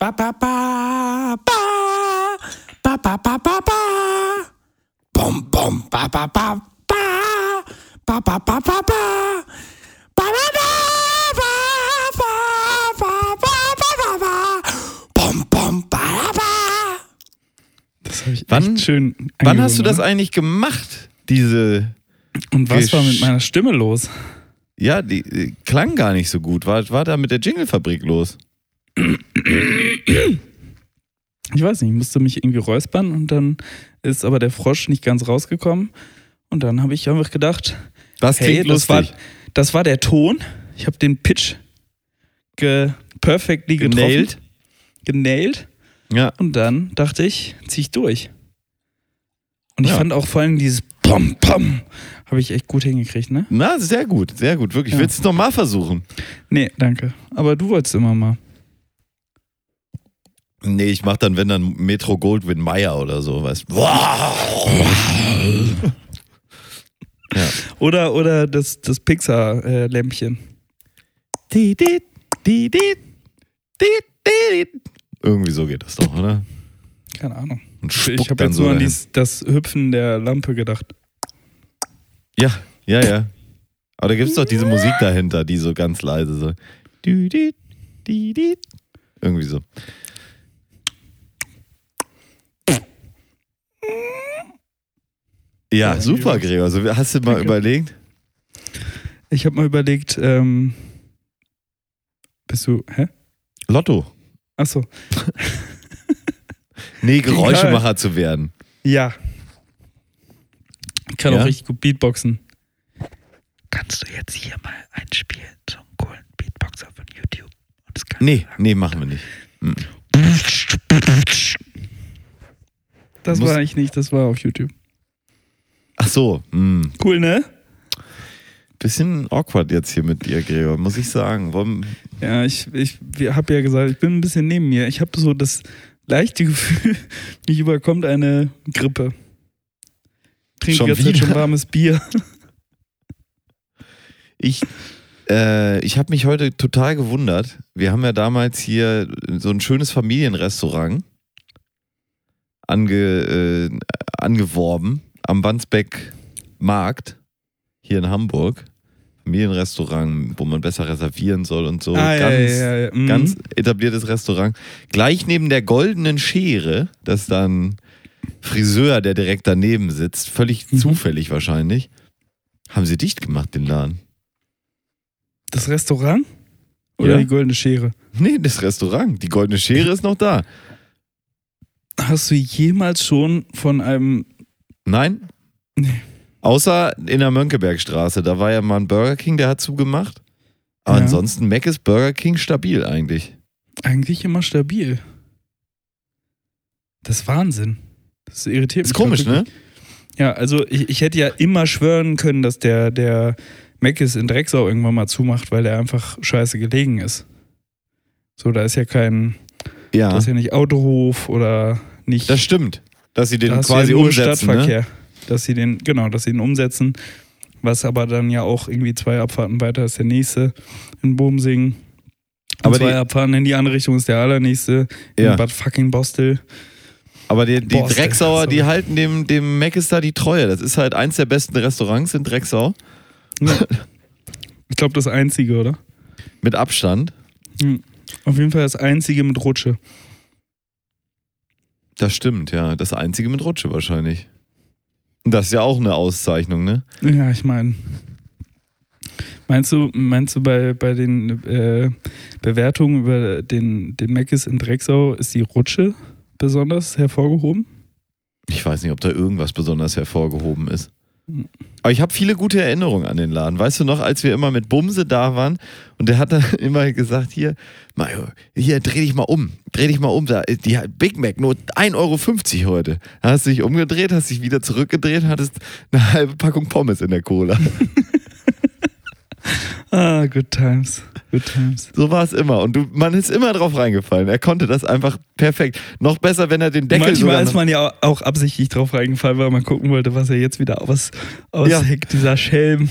Pa, pa, pa, pa. Pa, pa, pa, pa, pa, pa, pa. Pa, pa, pa, pa, pa. Das habe ich Wann- echt schön Wann hast du das eigentlich gemacht? Diese? Und was war mit Gesch- meiner Stimme los? ja, die äh, klang gar nicht so gut. War, war da mit der Jinglefabrik los? Ich weiß nicht, ich musste mich irgendwie räuspern und dann ist aber der Frosch nicht ganz rausgekommen. Und dann habe ich einfach gedacht, Das hey, klingt das war, lustig. das war der Ton. Ich habe den Pitch ge perfectly getroffen. Genailt. Genailt. Ja. Und dann dachte ich, zieh ich durch. Und ich Ja. fand auch vor allem dieses Pom Pom habe ich echt gut hingekriegt, ne? Na, sehr gut, sehr gut, wirklich. Ja. Willst du es nochmal versuchen? Nee, danke. Aber du wolltest immer mal. Nee, ich mach dann, wenn dann Metro Goldwyn Mayer oder so, weißt du. Ja. Oder, oder das, das Pixar-Lämpchen. Die, Irgendwie so geht das doch, oder? Keine Ahnung. Und Ich spuckt habe dann jetzt so nur an dies, das Hüpfen der Lampe gedacht. Ja, ja, ja. Aber da gibt's doch diese Musik dahinter, die so ganz leise so. Irgendwie so. Ja, super, Gregor. Also, hast du mal Danke. überlegt? Ich habe mal überlegt, ähm, bist du, hä? Lotto. Achso, Nee, Geräuschemacher zu werden. ja. Ich kann Ja? auch richtig gut Beatboxen. Kannst du jetzt hier mal einspielen, so einen coolen Beatboxer von YouTube? Und das kann Nee, nee, machen wir nicht. Das Muss- war ich nicht, das war auf YouTube. Ach so, hm. Cool, ne? Bisschen awkward jetzt hier mit dir, Gregor, muss ich sagen. Wollen, Ja, ich, ich habe ja gesagt, ich bin ein bisschen neben mir. Ich habe so das leichte Gefühl, mich überkommt eine Grippe. Trinke Schon jetzt wieder? schon warmes Bier. Ich, äh, ich habe mich heute total gewundert. Wir haben ja damals hier so ein schönes Familienrestaurant ange, äh, angeworben am Wandsbeck Markt hier in Hamburg. Familienrestaurant, wo man besser reservieren soll und so. Ah, ja, ganz, ja, ja, mhm. ganz etabliertes Restaurant. Gleich neben der goldenen Schere, das ist dann Friseur, der direkt daneben sitzt, völlig Mhm. zufällig wahrscheinlich, haben sie dicht gemacht, den Laden. Das Restaurant? Oder Ja. die goldene Schere? Nee, das Restaurant. Die goldene Schere ist noch da. Hast du jemals schon von einem. Nein? Nee. Außer in der Mönckebergstraße. Da war ja mal ein Burger King, der hat zugemacht. Aber Ja. ansonsten Mac ist Burger King stabil eigentlich. Eigentlich immer stabil. Das ist Wahnsinn. Das irritiert Ist mich. komisch, ne? Ja, also ich, ich hätte ja immer schwören können, dass der, der Meckes in Drecksau irgendwann mal zumacht, weil er einfach scheiße gelegen ist. So, da ist ja kein, Ja, da ist ja nicht Autohof oder nicht. das stimmt. Dass sie den da quasi ja umsetzen. Ne? Dass sie den, genau, dass sie den umsetzen. Was aber dann ja auch irgendwie zwei Abfahrten weiter ist der nächste in Bomsing. Und Aber zwei die- Abfahrten in die andere Richtung ist der allernächste in Ja. Bad fucking Bostel. Aber die, die der- Drecksauer, die sorry. halten dem, dem da die Treue. Das ist halt eins der besten Restaurants in Drecksau. Ich glaube, das einzige, oder? Mit Abstand. Auf jeden Fall das einzige mit Rutsche. Das stimmt, ja. Das einzige mit Rutsche wahrscheinlich. Das ist ja auch eine Auszeichnung, ne? Ja, ich meine. Meinst du, meinst du bei, bei den äh, Bewertungen über den, den Meckes in Drecksau ist die Rutsche besonders hervorgehoben? Ich weiß nicht, ob da irgendwas besonders hervorgehoben ist. Aber ich habe viele gute Erinnerungen an den Laden. Weißt du noch, als wir immer mit Bumse da waren und der hat dann immer gesagt, hier, Mario, hier, dreh dich mal um. Dreh dich mal um. Da, die Big Mac, nur 1,50 Euro heute. Da hast du dich umgedreht, hast dich wieder zurückgedreht, hattest eine halbe Packung Pommes in der Cola. Ah, good times. Good times. So war es immer. Und du, man ist immer drauf reingefallen. Er konnte das einfach perfekt. Noch besser, wenn er den Deckel Manchmal ist man ja auch absichtlich drauf reingefallen, weil man gucken wollte, was er jetzt wieder aus, ausheckt, dieser Schelm.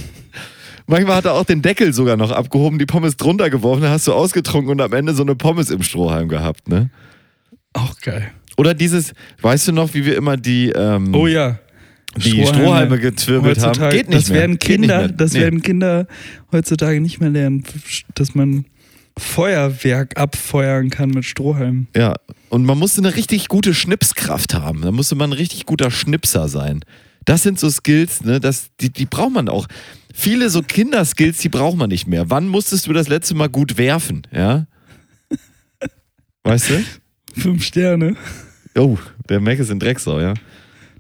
Manchmal hat er auch den Deckel sogar noch abgehoben, die Pommes drunter geworfen, dann hast du ausgetrunken und am Ende so eine Pommes im Strohhalm gehabt, ne? Auch geil. Oder dieses, weißt du noch, wie wir immer die, ähm, Oh ja. Die Strohhalme, gezwirbelt haben? Geht nicht das mehr. werden Geht nicht Kinder, mehr. das Nee. werden Kinder heutzutage nicht mehr lernen, dass man Feuerwerk abfeuern kann mit Strohhalmen. Ja, und man musste eine richtig gute Schnipskraft haben. Da musste man ein richtig guter Schnipser sein. Das sind so Skills, ne, das, die, die braucht man auch. Viele so Kinderskills, die braucht man nicht mehr. Wann musstest du das letzte Mal gut werfen, ja? Weißt du? Fünf Sterne. Oh, der Mac ist in Drecksau, ja?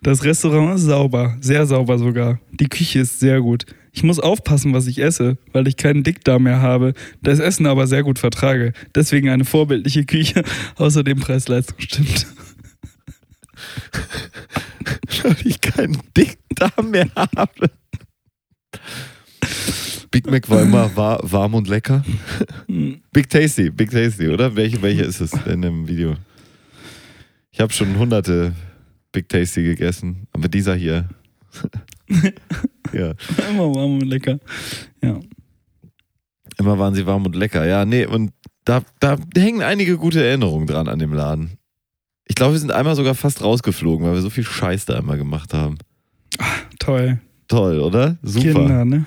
Das Restaurant ist sauber, sehr sauber sogar. Die Küche ist sehr gut. Ich muss aufpassen, was ich esse, weil ich keinen Dickdarm mehr habe, das Essen aber sehr gut vertrage. Deswegen eine vorbildliche Küche, außerdem Preis-Leistung stimmt. Weil ich keinen Dickdarm mehr habe. Big Mac war immer war, warm und lecker. Big Tasty, Big Tasty, oder? Welche, welche ist es in dem Video? Ich habe schon hunderte Big Tasty gegessen, aber dieser hier. ja, Immer warm und lecker. Ja. immer waren sie warm und lecker. Ja, nee, und da, da hängen einige gute Erinnerungen dran an dem Laden. Ich glaube, wir sind einmal sogar fast rausgeflogen, weil wir so viel Scheiß da immer gemacht haben. Toll. Toll, oder? Super. Kinder, ne?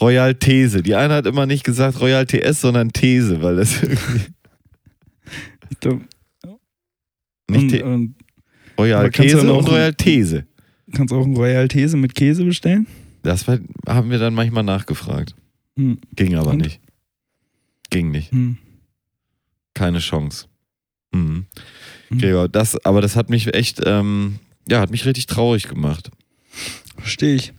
Royal These. Die eine hat immer nicht gesagt Royal TS, sondern These, weil das irgendwie Ich glaub, nicht und, und Royal Käse und Royal These. kannst auch einen Royal These mit Käse bestellen? Das war, haben wir dann manchmal nachgefragt. Hm. Ging aber Und? nicht. Ging nicht. Hm. Keine Chance. Mhm. Mhm. Gregor, das, aber das hat mich echt, ähm, ja, hat mich richtig traurig gemacht. Verstehe ich.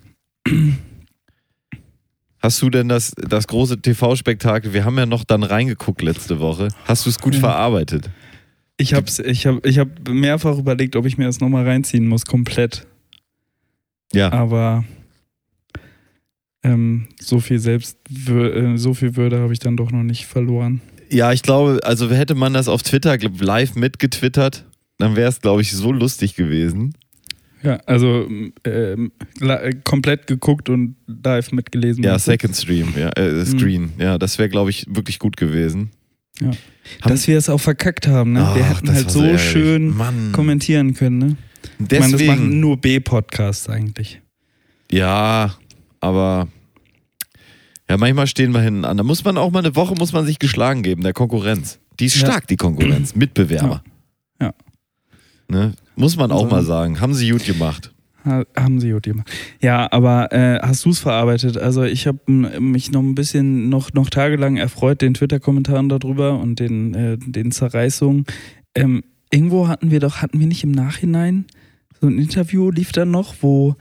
Hast du denn das, das große TV-Spektakel, wir haben ja noch dann reingeguckt letzte Woche, hast du es gut Ja. verarbeitet? Ich hab's, ich hab, ich hab mehrfach überlegt, ob ich mir das nochmal reinziehen muss, komplett. Ja. Aber ähm, so viel selbst, äh, so viel Würde habe ich dann doch noch nicht verloren. Ja, ich glaube, also hätte man das auf Twitter live mitgetwittert, dann wäre es, glaube ich, so lustig gewesen. Ja, also ähm, äh, komplett geguckt und live mitgelesen. Ja? Second Stream, ja, äh, Screen. Ja, das wäre, glaube ich, wirklich gut gewesen. Ja. Dass wir es auch verkackt haben, ne? wir Ach, hätten das halt so ärgerlich. schön Mann. kommentieren können, ne? Ich meine, das machen Deswegen, nur B-Podcasts eigentlich. ja, aber ja, manchmal stehen wir hinten an. Da muss man auch mal eine Woche muss man sich geschlagen geben, der Konkurrenz. Die ist Ja. stark, die Konkurrenz. Mitbewerber. Ja. Ja. Ne? Muss man auch Also- mal sagen. Haben sie gut gemacht. Ha, haben sie gut gemacht. Ja, aber äh, hast du es verarbeitet? Also ich habe mich noch ein bisschen, noch, noch tagelang erfreut, den Twitter-Kommentaren darüber und den, äh, den Zerreißungen. Ähm, irgendwo hatten wir doch, hatten wir nicht im Nachhinein so ein Interview, lief dann noch, wo,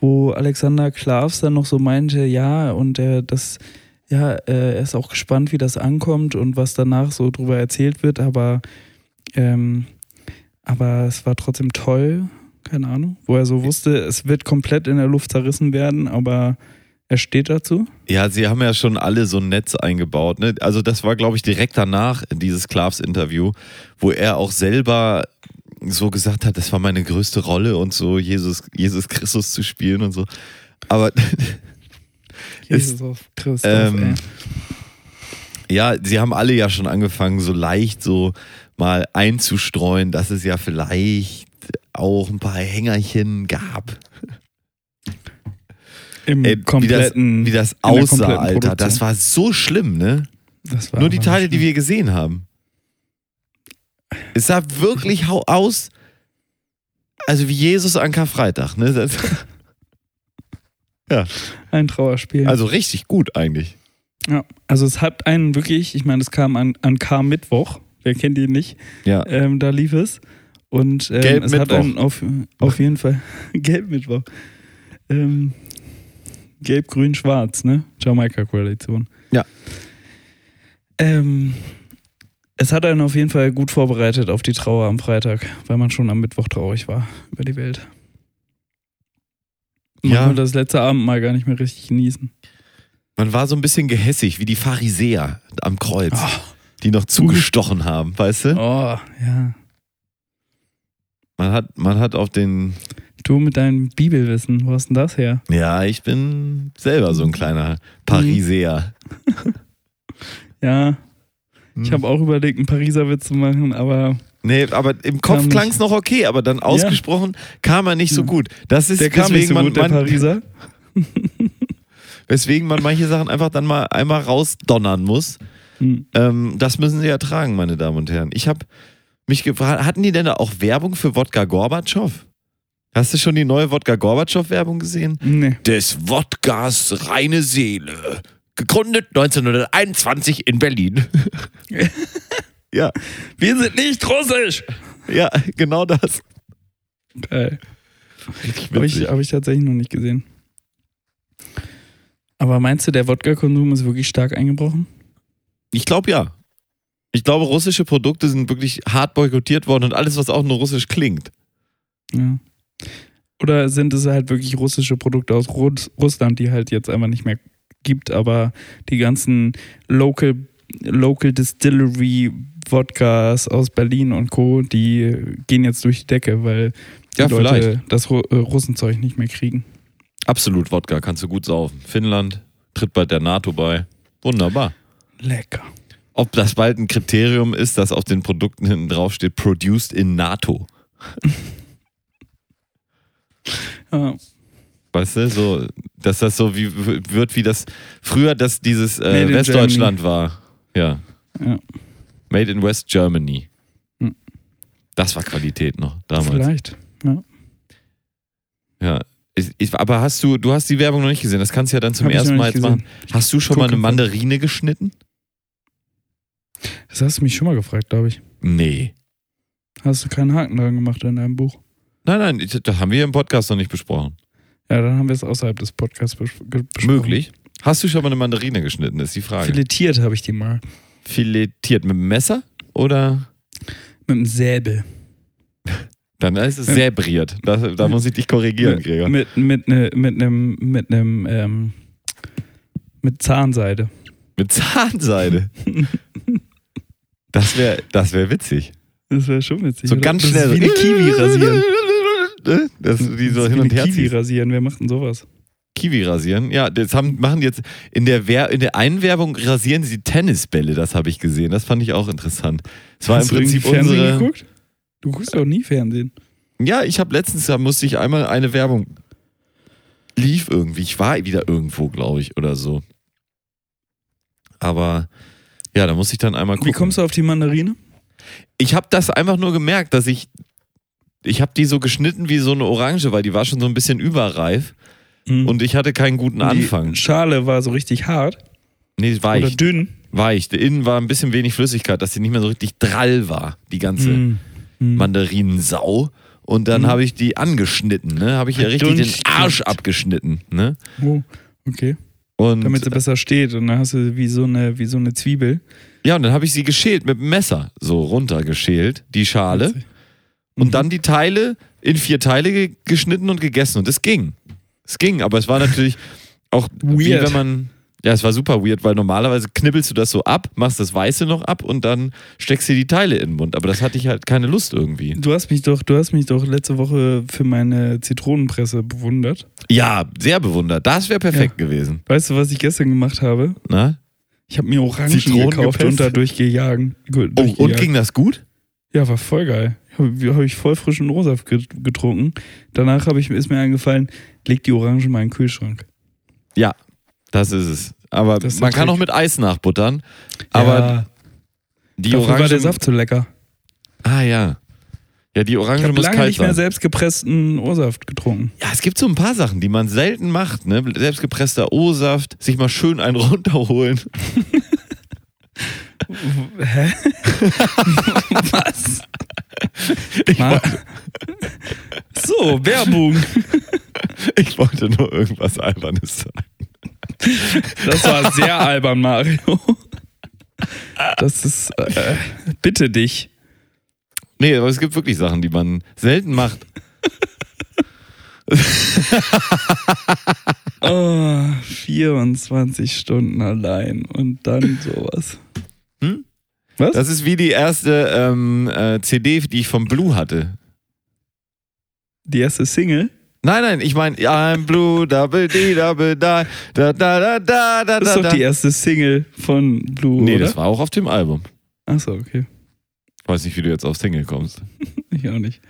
wo Alexander Klavs dann noch so meinte, ja, und äh, das, ja, äh, er ist auch gespannt, wie das ankommt und was danach so drüber erzählt wird, aber, ähm, aber es war trotzdem toll, keine Ahnung, wo er so wusste, es wird komplett in der Luft zerrissen werden, aber er steht dazu. Ja, sie haben ja schon alle so ein Netz eingebaut. Ne? Also das war, glaube ich, direkt danach dieses Klavs-Interview, wo er auch selber so gesagt hat, das war meine größte Rolle und so Jesus, Jesus Christus zu spielen und so. Aber Jesus auf Christoph, ähm, ja, sie haben alle ja schon angefangen, so leicht so mal einzustreuen, dass es ja vielleicht auch ein paar Hängerchen gab. Im Ey, wie das, kompletten, wie das in der aussah, Alter. Produktion. Das war so schlimm, ne? Das Nur die Teile, die schlimm. wir gesehen haben. Es sah wirklich aus, also wie Jesus an Karfreitag. Ne? Das, Ein Trauerspiel. also richtig gut eigentlich. ja, also es hat einen wirklich, ich meine, es kam an, an Kar-Mittwoch, wer kennt ihn nicht, Ja. ähm, da lief es. Und ähm, Gelb es hat Mittwoch. einen auf, auf jeden Fall, Gelb-Mittwoch. Ähm, Gelb, Grün, Schwarz, ne? Jamaika-Koalition. Ja. Ähm, es hat einen auf jeden Fall gut vorbereitet auf die Trauer am Freitag, weil man schon am Mittwoch traurig war über die Welt. Man Ja. konnte das letzte Abend mal gar nicht mehr richtig genießen. Man war so ein bisschen gehässig, wie die Pharisäer am Kreuz, Ah. die noch zugestochen haben, weißt du? Oh, ja. Man hat, man hat auf den. Du mit deinem Bibelwissen, wo hast denn das her? Ja, ich bin selber so ein kleiner Pharisäer. Ja, ich Hm. habe auch überlegt, einen Pariser Witz zu machen, aber Nee, aber im Kopf Kam klang es noch okay, aber dann ausgesprochen kam er nicht so Ja. gut. Das ist der kam deswegen nicht so man, gut, der man, Pariser. weswegen man manche Sachen einfach dann mal einmal rausdonnern muss. Hm. Ähm, das müssen sie ertragen, meine Damen und Herren. Ich habe mich gefragt, hatten die denn da auch Werbung für Wodka Gorbatschow? Hast du schon die neue Wodka Gorbatschow-Werbung gesehen? Nee. Des Wodkas reine Seele. Gegründet 1921 in Berlin. ja, Wir sind nicht russisch! ja, genau das. Geil. Habe ich, hab ich tatsächlich noch nicht gesehen. Aber meinst du, der Wodka-Konsum ist wirklich stark eingebrochen? Ich glaube ja. Ich glaube, russische Produkte sind wirklich hart boykottiert worden und alles, was auch nur russisch klingt. Ja. Oder sind es halt wirklich russische Produkte aus Russ Russland, die halt jetzt einfach nicht mehr gibt, aber die ganzen Local, Local Distillery Wodkas aus Berlin und Co., die gehen jetzt durch die Decke, weil die Ja, Leute vielleicht. das äh, Russenzeug nicht mehr kriegen. Absolut Wodka, kannst du gut saufen. Finnland tritt bald der NATO bei. Wunderbar. Lecker. Ob das bald ein Kriterium ist, dass auf den Produkten hinten drauf steht, produced in NATO. Ja. Weißt du, so, dass das so wie wird wie das früher, dass dieses äh, Westdeutschland war. Ja. Ja. Made in West Germany. Hm. Das war Qualität noch damals. Vielleicht. Ja. Ja. Ich, ich, aber hast du, du hast die Werbung noch nicht gesehen, das kannst du ja dann zum Hab ersten Mal jetzt gesehen. machen. Hast du schon mal eine. Mandarine geschnitten? Das hast du mich schon mal gefragt, glaube ich. Nee. Hast du keinen Haken dran gemacht in deinem Buch? Nein, nein, ich- das haben wir im Podcast noch nicht besprochen. Ja, dann haben wir es außerhalb des Podcasts bes ge- besprochen. Möglich. Hast du schon mal eine Mandarine geschnitten, ist die Frage. Filetiert habe ich die mal. Filetiert mit dem Messer oder? Mit dem Säbel. Dann ist es säbriert. Da, da muss ich dich korrigieren, Gregor. Mit, mit, ne, mit einem, mit einem, ähm, mit Zahnseide. Mit Zahnseide. Das wäre das wär witzig. Das wäre schon witzig. So oder? ganz das schnell. Ist wie eine Kiwi rasieren. Du die so Das hin wie und her Kiwi rasieren. Wer macht denn sowas? Kiwi rasieren. Ja, das haben, machen jetzt in der, Wer in der einen Werbung rasieren sie Tennisbälle, das habe ich gesehen. Das fand ich auch interessant. Es war Hast im du Prinzip irgendwie Fernsehen unsere. geguckt? Du guckst doch nie Fernsehen. Ja, ich habe letztens, da musste ich einmal eine Werbung. Lief irgendwie. Ich war wieder irgendwo, glaube ich, oder so. Aber ja, da muss ich dann einmal gucken. Wie kommst du auf die Mandarine? Ich habe das einfach nur gemerkt, dass ich. Ich habe die so geschnitten wie so eine Orange, weil die war schon so ein bisschen überreif Mhm. und ich hatte keinen guten Anfang. Die Schale war so richtig hart Nee, oder weich. dünn. Weich. Innen war ein bisschen wenig Flüssigkeit, dass die nicht mehr so richtig drall war, die ganze Mhm. Mhm. Mandarinensau. Und dann Mhm. habe ich die angeschnitten, ne? Habe ich ja richtig den. Arsch abgeschnitten, ne? Oh, okay. Und Damit sie besser steht. Und dann hast du wie so eine, wie so eine Zwiebel. ja, und dann habe ich sie geschält mit dem Messer, so runtergeschält, die Schale. Und Mhm. dann die Teile in vier Teile ge geschnitten und gegessen. Und es ging. Es ging, aber es war natürlich auch wie Weird. wenn man. Ja, es war super weird, weil normalerweise knibbelst du das so ab, machst das Weiße noch ab und dann steckst dir die Teile in den Mund. Aber das hatte ich halt keine Lust irgendwie. Du hast mich doch, du hast mich doch letzte Woche für meine Zitronenpresse bewundert. Ja, sehr bewundert. Das wäre perfekt gewesen. Weißt du, was ich gestern gemacht habe? Na? Ich habe mir Orangen Zitronen gekauft gepresst? und da durchgejagt. Oh, und ging das gut? Ja, war voll geil. Habe hab ich voll frischen get- getrunken. Danach ich, ist mir eingefallen, leg die Orangen mal in den Kühlschrank. Ja, das ist es. Aber ist man kann Trick. auch mit Eis nachbuttern. Aber ja, die dafür Orange. war der Saft so lecker. Ah ja. Ja, die Ich Orange habe muss lange kalt nicht mehr sein. selbst gepressten O-Saft getrunken. Ja, es gibt so ein paar Sachen, die man selten macht, ne? Selbstgepresster O-Saft, sich mal schön einen runterholen. Hä? Was? Ich, So, Werbung. ich wollte nur irgendwas Albernes sagen. Das war sehr albern, Mario. Das ist, äh, bitte dich. Nee, aber es gibt wirklich Sachen, die man selten macht. Oh, 24 Stunden allein und dann sowas. Hm? Was? Das ist wie die erste ähm, äh, CD, die ich vom Blue hatte. Die erste Single? Nein, nein, ich meine, I'm Blue, Double D, Double Da, da, da, da, da, da, Das ist doch die erste Single von Blue, Nee, oder? das war auch auf dem Album. Achso, okay. Weiß nicht, wie du jetzt auf Single kommst. Ich auch nicht.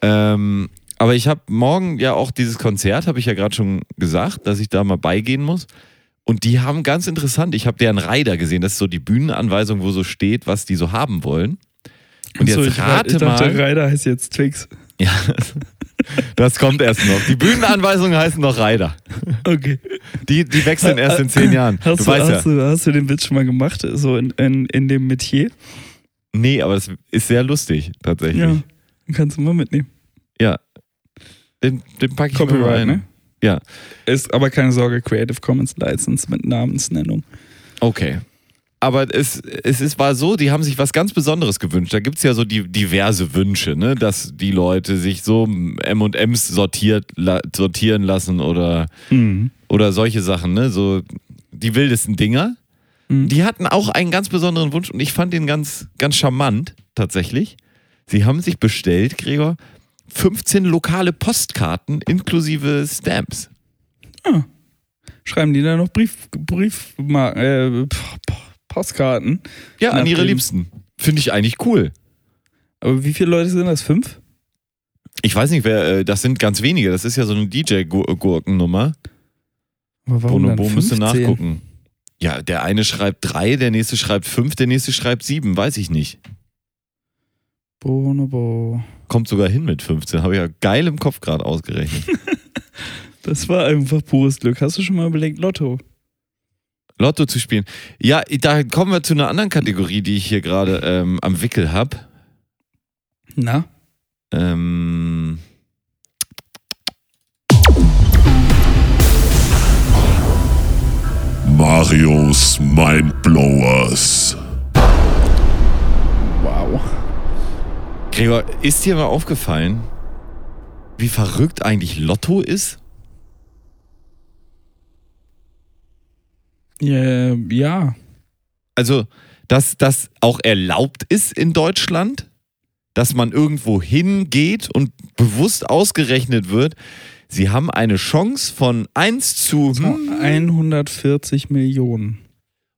Ähm, aber ich habe morgen ja auch dieses Konzert, habe ich ja gerade schon gesagt, dass ich da mal beigehen muss. Und die haben ganz interessant, ich habe deren Rider gesehen, das ist so die Bühnenanweisung, wo so steht, was die so haben wollen. Und Achso, jetzt ich, rate ich dachte, mal. Ryder heißt jetzt Twix. Ja, das kommt erst noch. Die Bühnenanweisungen heißen noch Rider. Okay. Die, die wechseln erst in zehn Jahren. Hast du du, weißt ja. hast, du, hast du den Witz schon mal gemacht, so in, in, in dem Metier? Nee, aber das ist sehr lustig, tatsächlich. Ja. Kannst du mal mitnehmen. Ja. Den, den packe ich mir mal Copyright, ein. ne? Ja. Ist aber keine Sorge, Creative Commons License mit Namensnennung. Okay. Aber es, es ist, war so, die haben sich was ganz Besonderes gewünscht. Da gibt es ja so die diverse Wünsche, ne? dass die Leute sich so MMs sortiert, la, sortieren lassen oder, Mhm. oder solche Sachen, ne? So die wildesten Dinger. Mhm. Die hatten auch einen ganz besonderen Wunsch und ich fand den ganz, ganz charmant, tatsächlich. Sie haben sich bestellt, Gregor, 15 lokale Postkarten inklusive Stamps. Schreiben die da noch Brief, Brief, Ma- äh, Postkarten? Ja, an ihre Liebsten. Finde ich eigentlich cool. Aber wie viele Leute sind das? Fünf? Ich weiß nicht, wer, äh, das sind ganz wenige. Das ist ja so eine DJ-Gurkennummer. Bonobo müsste 15? nachgucken. Ja, der eine schreibt drei, der nächste schreibt fünf, der nächste schreibt sieben, weiß ich nicht. Bonobo. Kommt sogar hin mit 15. Habe ich ja geil im Kopf gerade ausgerechnet. Das war einfach pures Glück. Hast du schon mal überlegt, Lotto? Lotto zu spielen. Ja, da kommen wir zu einer anderen Kategorie, die ich hier gerade ähm, am Wickel habe. Na? Ähm, Marios Mindblowers. Wow. Gregor, ist dir mal aufgefallen, wie verrückt eigentlich Lotto ist? Ja, ja. Also, dass das auch erlaubt ist in Deutschland, dass man irgendwo hingeht und bewusst ausgerechnet wird, sie haben eine Chance von 1 zu, So, hm, 140 Millionen.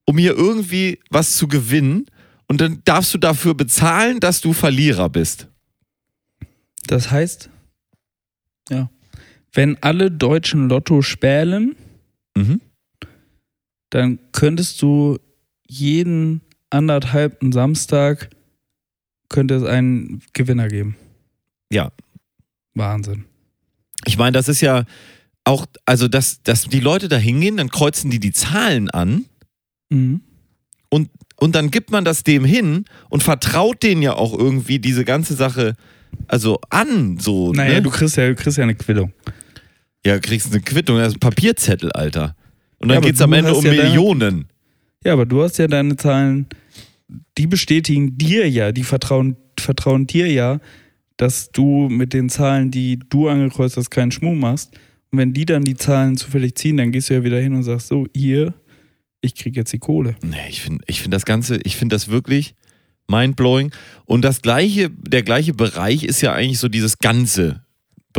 um hier irgendwie was zu gewinnen und dann darfst du dafür bezahlen, dass du Verlierer bist. Das heißt, ja, wenn alle Deutschen Lotto spälen, Mhm. Dann könntest du jeden anderthalbten Samstag könnte es einen Gewinner geben. Ja. Wahnsinn. Ich meine, das ist ja auch, also dass, dass die Leute da hingehen, dann kreuzen die die Zahlen an Mhm. und dann gibt man das dem hin und vertraut denen ja auch irgendwie diese ganze Sache also an, so. Naja, ne? du kriegst ja, du kriegst ja eine Quittung. Ja, kriegst eine Quittung, das ist ein Papierzettel, Alter. Und dann Ja, aber geht's am Ende um ja Millionen. Ja, aber du hast ja deine Zahlen, die bestätigen dir ja, die vertrauen, vertrauen dir ja, dass du mit den Zahlen, die du angekreuzt hast, keinen Schmuh machst. Und wenn die dann die Zahlen zufällig ziehen, dann gehst du ja wieder hin und sagst, so, hier, ich krieg jetzt die Kohle. Nee, ich finde ich find das Ganze, ich finde das wirklich mindblowing. Und das gleiche, der gleiche Bereich ist ja eigentlich so dieses ganze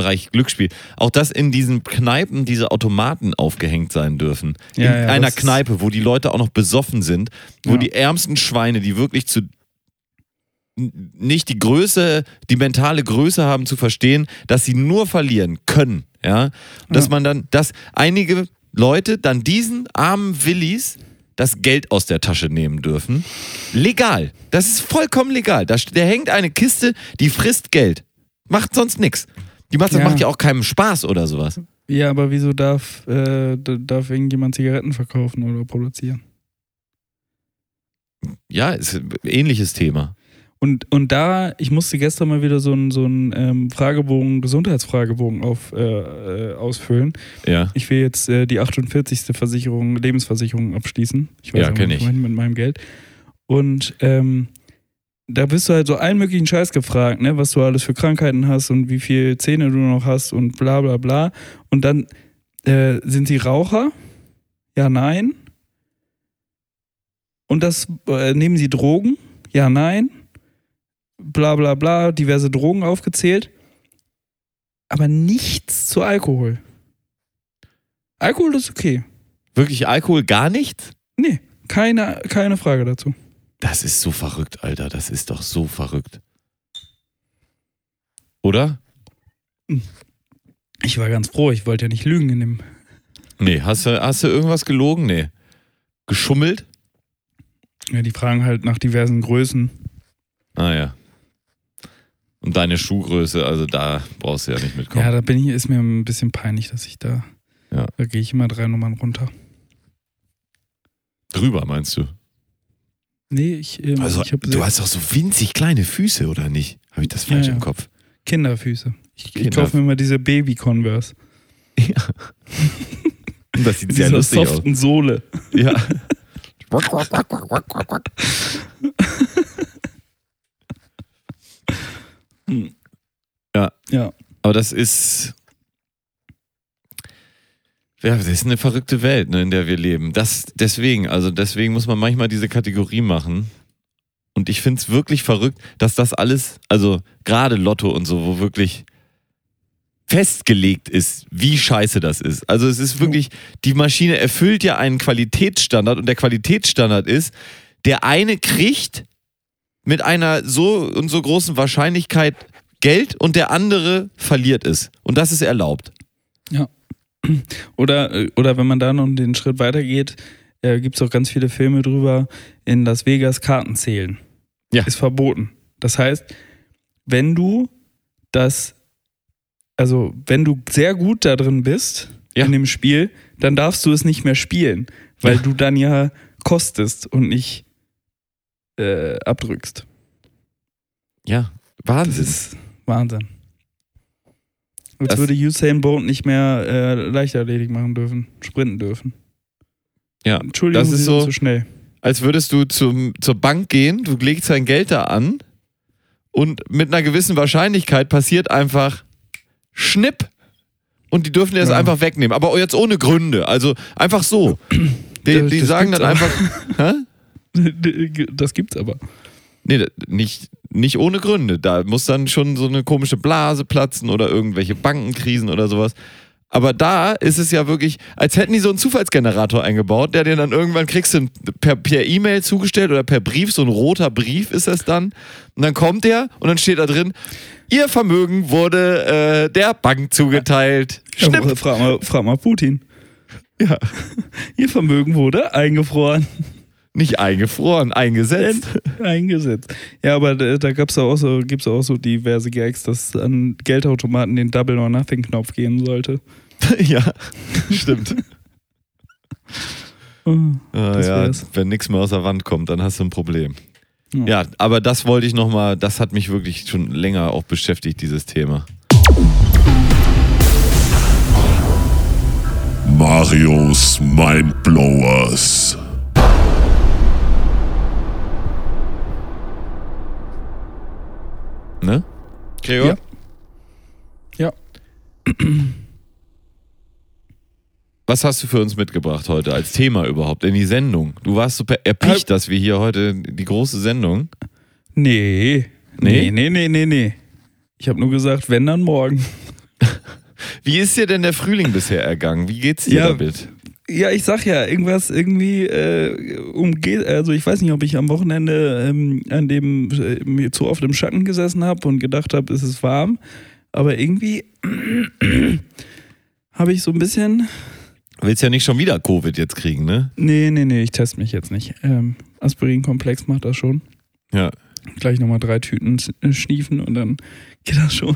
Bereich Glücksspiel. Auch dass in diesen Kneipen diese Automaten aufgehängt sein dürfen. In ja, einer Kneipe, wo die Leute auch noch besoffen sind, wo Ja. die ärmsten Schweine, die wirklich zu nicht die Größe, die mentale Größe haben zu verstehen, dass sie nur verlieren können, ja, dass man dann, dass einige Leute dann diesen armen Willis das Geld aus der Tasche nehmen dürfen. Legal. Das ist vollkommen legal. Da, da hängt eine Kiste, die frisst Geld. Macht sonst nichts. Die macht, das Ja. macht ja auch keinem Spaß oder sowas. Ja, aber wieso darf, äh, darf irgendjemand Zigaretten verkaufen oder produzieren? Ja, ist ein ähnliches Thema. Und, und da, ich musste gestern mal wieder so einen so einen, ähm, Fragebogen, Gesundheitsfragebogen auf, äh, äh, ausfüllen. Ja. Ich will jetzt äh, die 48. Versicherung, Lebensversicherung abschließen. Ich weiß Ja, auch nicht, ich. mit meinem Geld. Und ähm, da bist du halt so allen möglichen Scheiß gefragt, ne, was du alles für Krankheiten hast und wie viele Zähne du noch hast und bla bla bla. Und dann Äh, sind sie Raucher? Ja, nein. Und das äh, nehmen sie Drogen? Ja, nein. Bla bla bla, diverse Drogen aufgezählt. Aber nichts zu Alkohol. Alkohol ist okay. Wirklich Alkohol gar nichts? Nee, keine, keine Frage dazu. Das ist so verrückt, Alter. Das ist doch so verrückt. Oder? Ich war ganz froh, ich wollte ja nicht lügen in dem. Nee, hast du, hast du irgendwas gelogen? Nee. Geschummelt? Ja, die fragen halt nach diversen Größen. Ah ja. Und deine Schuhgröße, also da brauchst du ja nicht mitkommen. Ja, da bin ich, ist mir ein bisschen peinlich, dass ich da. Ja. Da gehe ich immer drei Nummern runter. Drüber, meinst du? Nee, ich, ähm, Also, ich du hast doch so winzig kleine Füße, oder nicht? Habe ich das falsch Ja, ja. im Kopf? Kinderfüße. Ich, ich Kinder- kaufe mir immer diese Baby-Converse. Das sieht Mit sehr lustig aus. soften Sohle. Ja. Ja. Aber das ist. Ja, das ist eine verrückte Welt, ne, in der wir leben. Das, deswegen, also deswegen muss man manchmal diese Kategorie machen. Und ich finde es wirklich verrückt, dass das alles, also gerade Lotto und so, wo wirklich festgelegt ist, wie scheiße das ist. Also es ist wirklich, die Maschine erfüllt ja einen Qualitätsstandard und der Qualitätsstandard ist, der eine kriegt mit einer so und so großen Wahrscheinlichkeit Geld und der andere verliert es. Und das ist erlaubt. Oder, äh, oder wenn man da noch den Schritt weitergeht, äh, gibt es auch ganz viele Filme drüber, in Las Vegas Karten zählen. Ja. Ist verboten. Das heißt, wenn du das, also wenn du sehr gut da drin bist Ja. in dem Spiel, dann darfst du es nicht mehr spielen, weil Ja. du dann ja kostest und nicht äh, abdrückst. Ja, Das Wahnsinn. ist Wahnsinn. Als Das- würde Usain Bolt nicht mehr äh, Leichtathletik machen dürfen, sprinten dürfen. ja, Entschuldigung, das ist so, zu schnell. als würdest du zum, zur Bank gehen, du legst dein Geld da an und mit einer gewissen Wahrscheinlichkeit passiert einfach Schnipp und die dürfen dir das Ja. einfach wegnehmen. Aber jetzt ohne Gründe, also einfach so. Die, die das sagen dann einfach, hä? Das gibt's aber. Nee, nicht, nicht ohne Gründe. Da muss dann schon so eine komische Blase platzen oder irgendwelche Bankenkrisen oder sowas. Aber da ist es ja wirklich, als hätten die so einen Zufallsgenerator eingebaut, der dir dann irgendwann kriegst du per per E-Mail zugestellt oder per Brief, so ein roter Brief ist das dann. Und dann kommt der und dann steht da drin, Ihr Vermögen wurde äh, der Bank zugeteilt. Schnipp. Ja, frag, mal, frag mal Putin. Ja. Ihr Vermögen wurde eingefroren, Nicht eingefroren, eingesetzt. eingesetzt. Ja, aber da, da gab's auch so, gibt's auch so diverse Gags, dass es an Geldautomaten den Double or Nothing Knopf geben sollte. ja, stimmt. Oh, Das ja, wenn nichts mehr aus der Wand kommt, dann hast du ein Problem. Ja. Ja, aber das wollte ich nochmal, das hat mich wirklich schon länger auch beschäftigt, dieses Thema. Marios Mindblowers. Ne? Gregor? Ja. Ja. Was hast du für uns mitgebracht heute als Thema überhaupt in die Sendung? Du warst super erpicht, dass wir hier heute die große Sendung. Nee. Nee? Nee, nee, nee, nee, nee. Ich habe nur gesagt, wenn dann morgen. Wie ist dir denn der Frühling bisher ergangen? Wie geht's dir Ja, damit? Ja, ich sag ja, irgendwas irgendwie äh, umgeht. Also ich weiß nicht, ob ich am Wochenende ähm, an dem äh, mir zu oft im Schatten gesessen habe und gedacht habe, es ist warm. Aber irgendwie habe ich so ein bisschen. Du willst ja nicht schon wieder Covid jetzt kriegen, ne? Nee, nee, nee, ich teste mich jetzt nicht. Ähm, Aspirin-Komplex macht das schon. Ja. Gleich nochmal drei Tüten schniefen und dann geht das schon.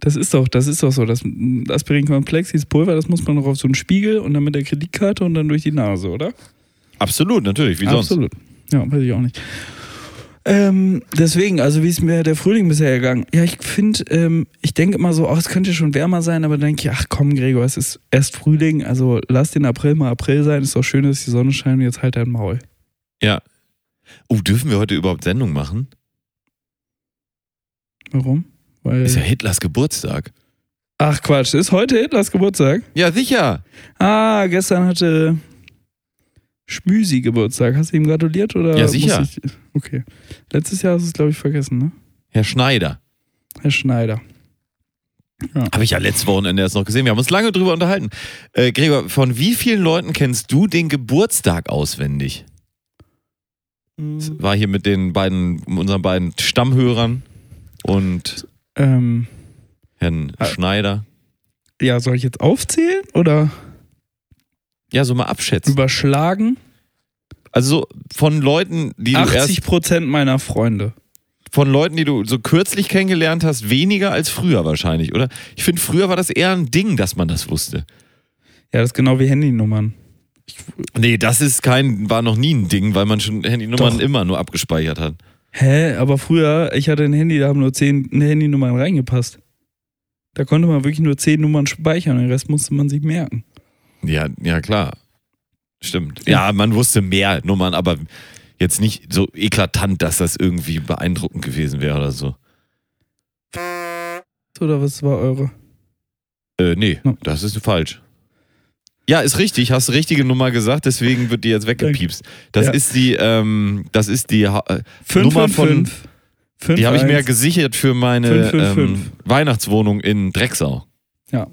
Das ist doch, das ist doch so. Das Aspirin-Komplex, dieses Pulver, das muss man noch auf so einen Spiegel und dann mit der Kreditkarte und dann durch die Nase, oder? Absolut, natürlich, wie sonst. Absolut. Ja, weiß ich auch nicht. Ähm, deswegen, also wie ist mir der Frühling bisher gegangen? Ja, ich finde, ähm, ich denke immer so, oh, es könnte schon wärmer sein, aber dann denke ich, ach komm, Gregor, es ist erst Frühling, also lass den April mal April sein, ist doch schön, dass die Sonne scheint und jetzt halt dein Maul. Ja. Oh, dürfen wir heute überhaupt Sendung machen? Warum? Weil, Ist ja Hitlers Geburtstag. Ach Quatsch, ist heute Hitlers Geburtstag? Ja, sicher. Ah, gestern hatte Schmüsi Geburtstag. Hast du ihm gratuliert oder? Ja, sicher. Ich, okay. Letztes Jahr hast du es, glaube ich, vergessen, ne? Herr Schneider. Herr Schneider. Habe ich ja letztes Wochenende erst noch gesehen. Wir haben uns lange drüber unterhalten. Äh, Gregor, von wie vielen Leuten kennst du den Geburtstag auswendig? War hier mit den beiden, unseren beiden Stammhörern und Ähm, Herrn Ah. Schneider. ja, soll ich jetzt aufzählen oder Ja, so mal abschätzen. überschlagen? Also so von Leuten, die du 80 erst Prozent meiner Freunde. von Leuten, die du so kürzlich kennengelernt hast, weniger als früher wahrscheinlich, oder? Ich finde, früher war das eher ein Ding, dass man das wusste. Ja, das ist genau wie Handynummern. Nee, das ist kein, war noch nie ein Ding, weil man schon Handynummern Doch. immer nur abgespeichert hat. Hä? Aber früher, ich hatte ein Handy, da haben nur 10 Handynummern reingepasst. Da konnte man wirklich nur 10 Nummern speichern, den Rest musste man sich merken. Ja, ja, klar. Stimmt. Ja, man wusste mehr Nummern, aber jetzt nicht so eklatant, dass das irgendwie beeindruckend gewesen wäre oder so. Oder was war eure? Äh, nee, No. das ist falsch. Ja, ist richtig, hast richtige Nummer gesagt, deswegen wird die jetzt weggepiepst. Das Ja. ist die, ähm, das ist die Ha- äh, 5, Nummer von- 5, 5, Die habe ich mir 1. gesichert für meine ähm. Weihnachtswohnung in Drecksau. Ja.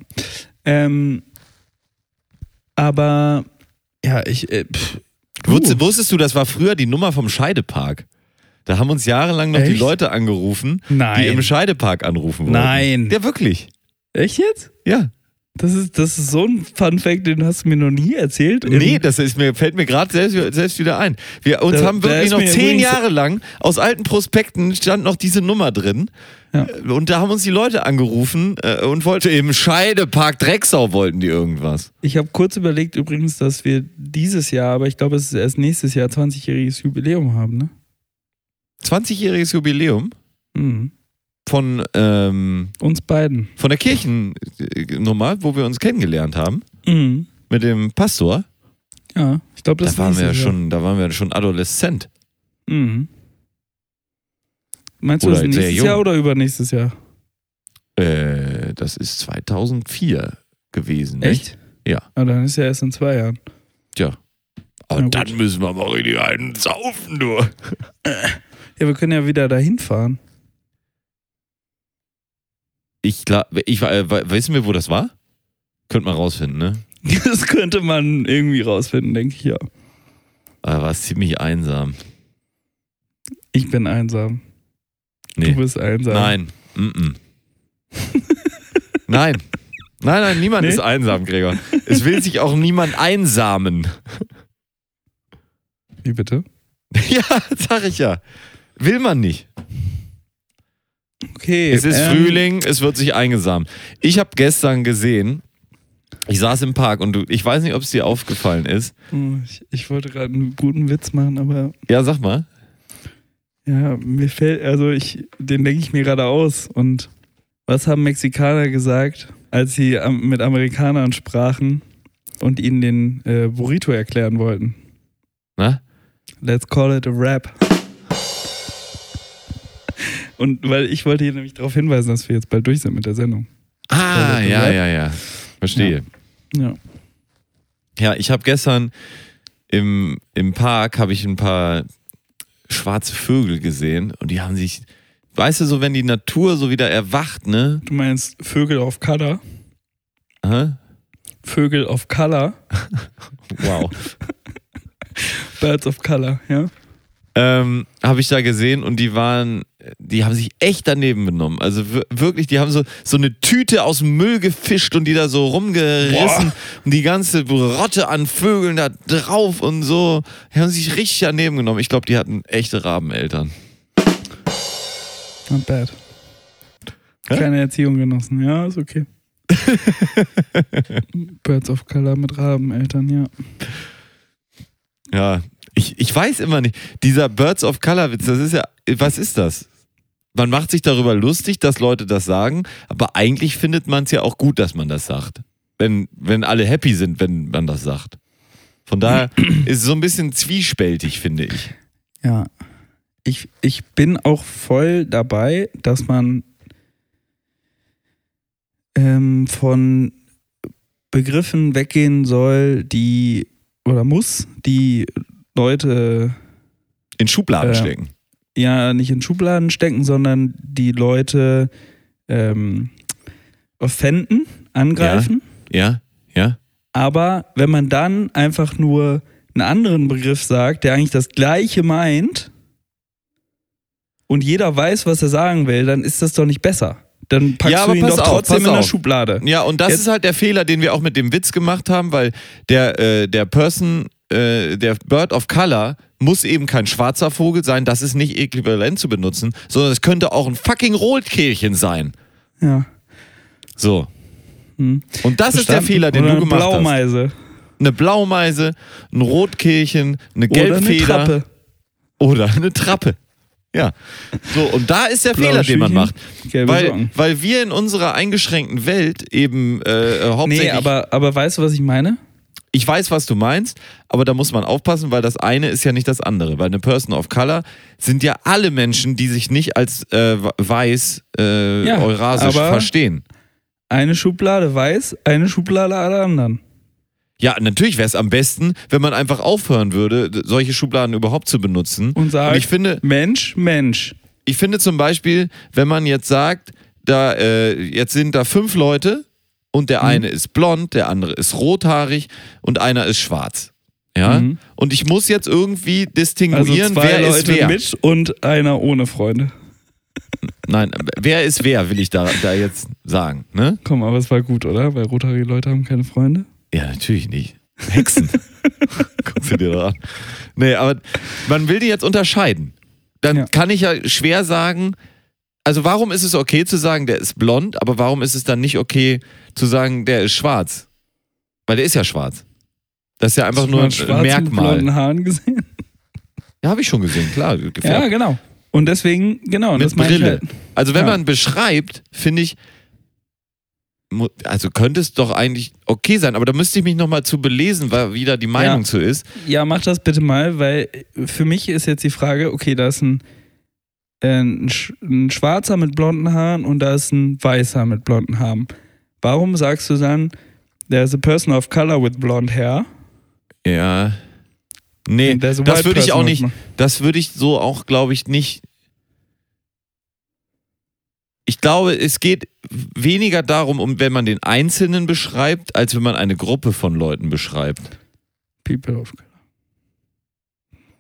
Ähm, aber, ja, ich, äh, Wusstest, wusstest du, das war früher die Nummer vom Scheidepark? Da haben uns jahrelang noch die Echt? Leute angerufen, die nein. im Scheidepark anrufen wollten. Nein. Ja, wirklich. Echt jetzt? Ja. Das ist, das ist so ein Fun-Fact, den hast du mir noch nie erzählt. Nee, das ist mir, fällt mir gerade selbst, selbst wieder ein. Wir uns Da- haben wirklich noch zehn Jahre lang aus alten Prospekten stand noch diese Nummer drin. Ja. Und da haben uns die Leute angerufen äh, und wollte eben Scheidepark Drecksau wollten die irgendwas. Ich habe kurz überlegt übrigens, dass wir dieses Jahr, aber ich glaube, es ist erst nächstes Jahr 20-jähriges Jubiläum haben, ne? 20-jähriges Jubiläum Mhm. Von, ähm, Uns beiden. von der Kirchennummer, wo wir uns kennengelernt haben, Mhm. mit dem Pastor. Ja, ich glaube, das Da waren wir ja schon, da waren wir schon adoleszent. Mhm. Meinst du Oder das sehr nächstes. Jahr oder übernächstes Jahr? Äh, das ist 2004 gewesen. Nicht? Echt? Ja. Ah, dann ist ja erst in zwei Jahren. Tja. Aber dann müssen wir mal richtig einen saufen, nur. Ja, wir können ja wieder dahin fahren. Ich glaube, ich, äh, wissen wir, wo das war? Könnte man rausfinden, ne? Das könnte man irgendwie rausfinden, denke ich ja. Aber war es ziemlich einsam. Ich bin einsam. Nee. Du bist einsam. Nein. Mm -mm. nein. Nein, nein, niemand Nee? ist einsam, Gregor. Es will sich auch niemand einsamen. Wie bitte? ja, sag ich ja. Will man nicht. Okay. Es ist ähm, Frühling, es wird sich eingesamt. Ich habe gestern gesehen, ich saß im Park und du, ich weiß nicht, ob es dir aufgefallen ist. Oh, Ich, ich wollte gerade einen guten Witz machen, aber Ja, sag mal. ja, mir fällt, also ich, den denke ich mir gerade aus. Und was haben Mexikaner gesagt, als sie mit Amerikanern sprachen und ihnen den äh, Burrito erklären wollten? Na? Let's call it a rap. Und weil ich wollte hier nämlich darauf hinweisen, dass wir jetzt bald durch sind mit der Sendung. Ah, ja, Rap. ja, ja. Verstehe. Ja. Ja, ich habe gestern im, im Park habe ich ein paar schwarze Vögel gesehen und die haben sich, weißt du, so wenn die Natur so wieder erwacht, ne? Du meinst Vögel of Color? Hä? Vögel of Color? Wow. Birds of Color, ja? ähm, habe ich da gesehen und die waren, die haben sich echt daneben benommen. Also wir- wirklich, die haben so, so eine Tüte aus dem Müll gefischt und die da so rumgerissen und die ganze Rotte an Vögeln da drauf und so. Die haben sich richtig daneben genommen. Ich glaube, die hatten echte Rabeneltern. Not bad. Hä? Keine Erziehung genossen, ja, ist okay. Birds of Color mit Rabeneltern, ja. Ja, ich, ich weiß immer nicht. Dieser Birds of Color Witz, das ist ja, was ist das? Man macht sich darüber lustig, dass Leute das sagen, aber eigentlich findet man es ja auch gut, dass man das sagt. Wenn, wenn alle happy sind, wenn man das sagt. Von daher ist es so ein bisschen zwiespältig, finde ich. Ja. Ich, ich bin auch voll dabei, dass man ähm, von Begriffen weggehen soll, die oder muss, die Leute In Schubladen Äh, stecken. Ja nicht in Schubladen stecken, sondern die Leute ähm, offenden, angreifen. Ja, ja. Aber wenn man dann einfach nur einen anderen Begriff sagt, der eigentlich das gleiche meint und jeder weiß, was er sagen will, dann ist das doch nicht besser. Dann packst Ja, du ihn doch auf, trotzdem in auf. Schublade. Ja, und das Jetzt- ist halt der Fehler, den wir auch mit dem Witz gemacht haben, weil der, äh, der Person, äh, der Bird of Color muss eben kein schwarzer Vogel sein, das ist nicht äquivalent zu benutzen, sondern es könnte auch ein fucking Rotkehlchen sein. Ja. So. Hm. Und das ist der Verstanden? Fehler, den Oder du gemacht hast. Blaumeise. Eine Blaumeise, ein Rotkehlchen, eine Oder eine Gelbfeder Trappe. oder eine Trappe. Ja. So, und da ist der Blaue Fehler, den man Schüchen, macht. Weil, weil wir in unserer eingeschränkten Welt eben äh, hauptsächlich. Nee, aber, aber weißt du, was ich meine? Ich weiß, was du meinst, aber da muss man aufpassen, weil das eine ist ja nicht das andere. Weil eine Person of Color sind ja alle Menschen, die sich nicht als äh, weiß äh, Ja, eurasisch verstehen. Eine Schublade weiß, eine Schublade alle anderen. Ja, natürlich wäre es am besten, wenn man einfach aufhören würde, solche Schubladen überhaupt zu benutzen. Und sagt, ich finde, Mensch, Mensch. ich finde zum Beispiel, wenn man jetzt sagt, da äh, jetzt sind da fünf Leute und der eine ist blond, der andere ist rothaarig und einer ist schwarz. Ja. Mhm. Und ich muss jetzt irgendwie Also distinguieren, zwei wer Leute ist wer. mit und einer ohne Freunde. Nein, wer ist wer, will ich da, da jetzt sagen. Ne? Komm, aber es war gut, oder? Weil rothaarige Leute haben keine Freunde. Ja, natürlich nicht. Hexen. Guckst du dir doch an. Nee, aber man will die jetzt unterscheiden. Dann Ja. kann ich ja schwer sagen, also warum ist es okay zu sagen, der ist blond, aber warum ist es dann nicht okay zu sagen, der ist schwarz? Weil der ist ja schwarz. Das ist ja einfach Hast nur ein Mit Merkmal. blonden Haaren gesehen? Ja, habe ich schon gesehen, klar. Ja, Gefärbt. genau. Und deswegen, genau, Mit Brille. halt. Also wenn Ja. man beschreibt, finde ich, also könnte es doch eigentlich okay sein, aber da müsste ich mich nochmal zu belesen, weil wie da die Meinung Ja. zu ist. Ja, mach das bitte mal, weil für mich ist jetzt die Frage, okay, da ist ein, äh, ein Schwarzer mit blonden Haaren und da ist ein Weißer mit blonden Haaren. Warum sagst du dann, there's a person of color with blonde hair? Ja. Nee, das würde ich auch nicht, das würde ich so auch, glaube ich, nicht. Ich glaube, es geht weniger darum, um wenn man den Einzelnen beschreibt, als wenn man eine Gruppe von Leuten beschreibt. People of color.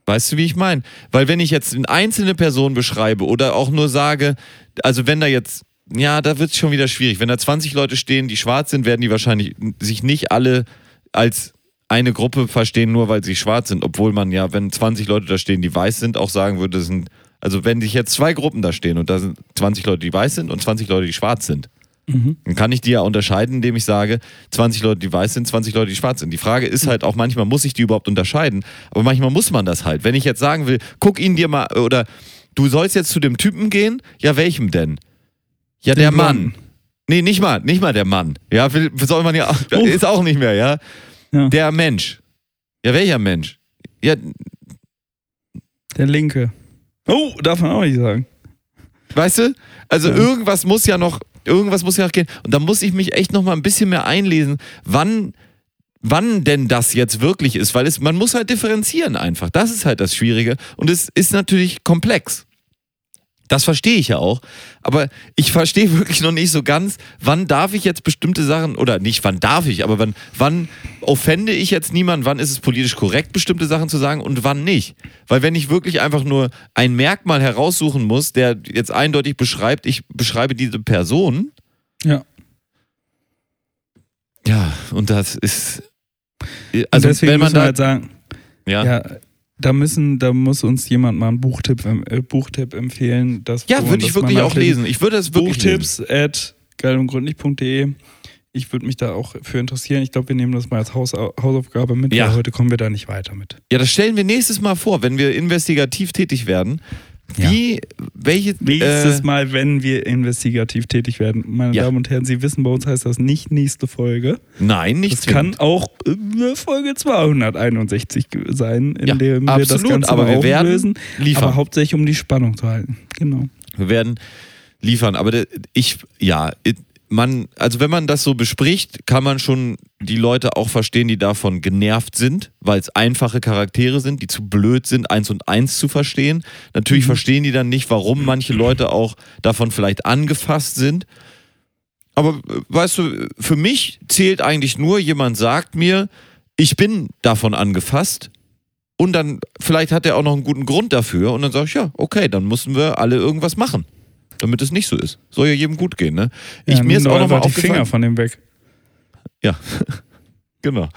Weißt du, wie ich meine? Weil wenn ich jetzt eine einzelne Person beschreibe oder auch nur sage, also wenn da jetzt, ja, da wird es schon wieder schwierig. Wenn da 20 Leute stehen, die schwarz sind, werden die wahrscheinlich sich nicht alle als eine Gruppe verstehen, nur weil sie schwarz sind. Obwohl man ja, wenn 20 Leute da stehen, die weiß sind, auch sagen würde, das sind, also wenn sich jetzt zwei Gruppen da stehen und da sind 20 Leute, die weiß sind und 20 Leute, die schwarz sind, Mhm. dann kann ich die ja unterscheiden, indem ich sage, 20 Leute, die weiß sind, 20 Leute, die schwarz sind. Die Frage ist halt auch, manchmal muss ich die überhaupt unterscheiden, aber manchmal muss man das halt. Wenn ich jetzt sagen will, guck ihn dir mal, oder du sollst jetzt zu dem Typen gehen, ja, welchem denn? Ja, der Mann. Blonden. Nee, nicht mal, nicht mal der Mann. Ja, soll man ja, Oh. ist auch nicht mehr, ja. Ja. Der Mensch. Ja, welcher Mensch? Ja, Der Linke. Oh, darf man auch nicht sagen. Weißt du? Also Ja. irgendwas muss ja noch, irgendwas muss ja noch gehen. Und da muss ich mich echt noch mal ein bisschen mehr einlesen, wann, wann denn das jetzt wirklich ist. Weil es, man muss halt differenzieren einfach. Das ist halt das Schwierige. Und es ist natürlich komplex. Das verstehe ich ja auch. Aber ich verstehe wirklich noch nicht so ganz, wann darf ich jetzt bestimmte Sachen, oder nicht wann darf ich, aber wann, wann offende ich jetzt niemanden, wann ist es politisch korrekt, bestimmte Sachen zu sagen und wann nicht. Weil wenn ich wirklich einfach nur ein Merkmal heraussuchen muss, der jetzt eindeutig beschreibt, ich beschreibe diese Person, Ja. ja, und das ist. Also Also, deswegen wenn man da. halt sagen, ja. ja, da müssen, da muss uns jemand mal einen Buchtipp, ähm, äh, Buchtipp empfehlen. Das, Ja, würde ich wirklich auch lesen. Ich würde es wirklich lesen. Buchtipps at geilundgründlich.de. Ich würde mich da auch für interessieren. Ich glaube, wir nehmen das mal als Haus, Hausaufgabe mit, Ja. weil heute kommen wir da nicht weiter mit. Ja, das stellen wir nächstes Mal vor, wenn wir investigativ tätig werden. Ja. Wie, welche. Nächstes äh, Mal, wenn wir investigativ tätig werden. Meine Ja. Damen und Herren, Sie wissen, bei uns heißt das nicht nächste Folge. Nein, nicht Das kann zwingend. auch äh, Folge 261 ge- sein, in Ja, dem wir das Ganze aber wir werden auflösen. liefern. Aber hauptsächlich, um die Spannung zu halten. Genau. Wir werden liefern. Aber ich, ja, man, also wenn man das so bespricht, kann man schon die Leute auch verstehen, die davon genervt sind, weil es einfache Charaktere sind, die zu blöd sind, eins und eins zu verstehen. Natürlich verstehen die dann nicht, warum manche Leute auch davon vielleicht angefasst sind. Aber äh, weißt du, für mich zählt eigentlich nur, jemand sagt mir, ich bin davon angefasst. Und dann, vielleicht hat er auch noch einen guten Grund dafür. Und dann sage ich, ja, okay, dann müssen wir alle irgendwas machen, damit es nicht so ist. Soll ja jedem gut gehen, ne? Ja, ich, mir ist auch doch noch mal einfach die. Finger von dem weg. Ja, genau.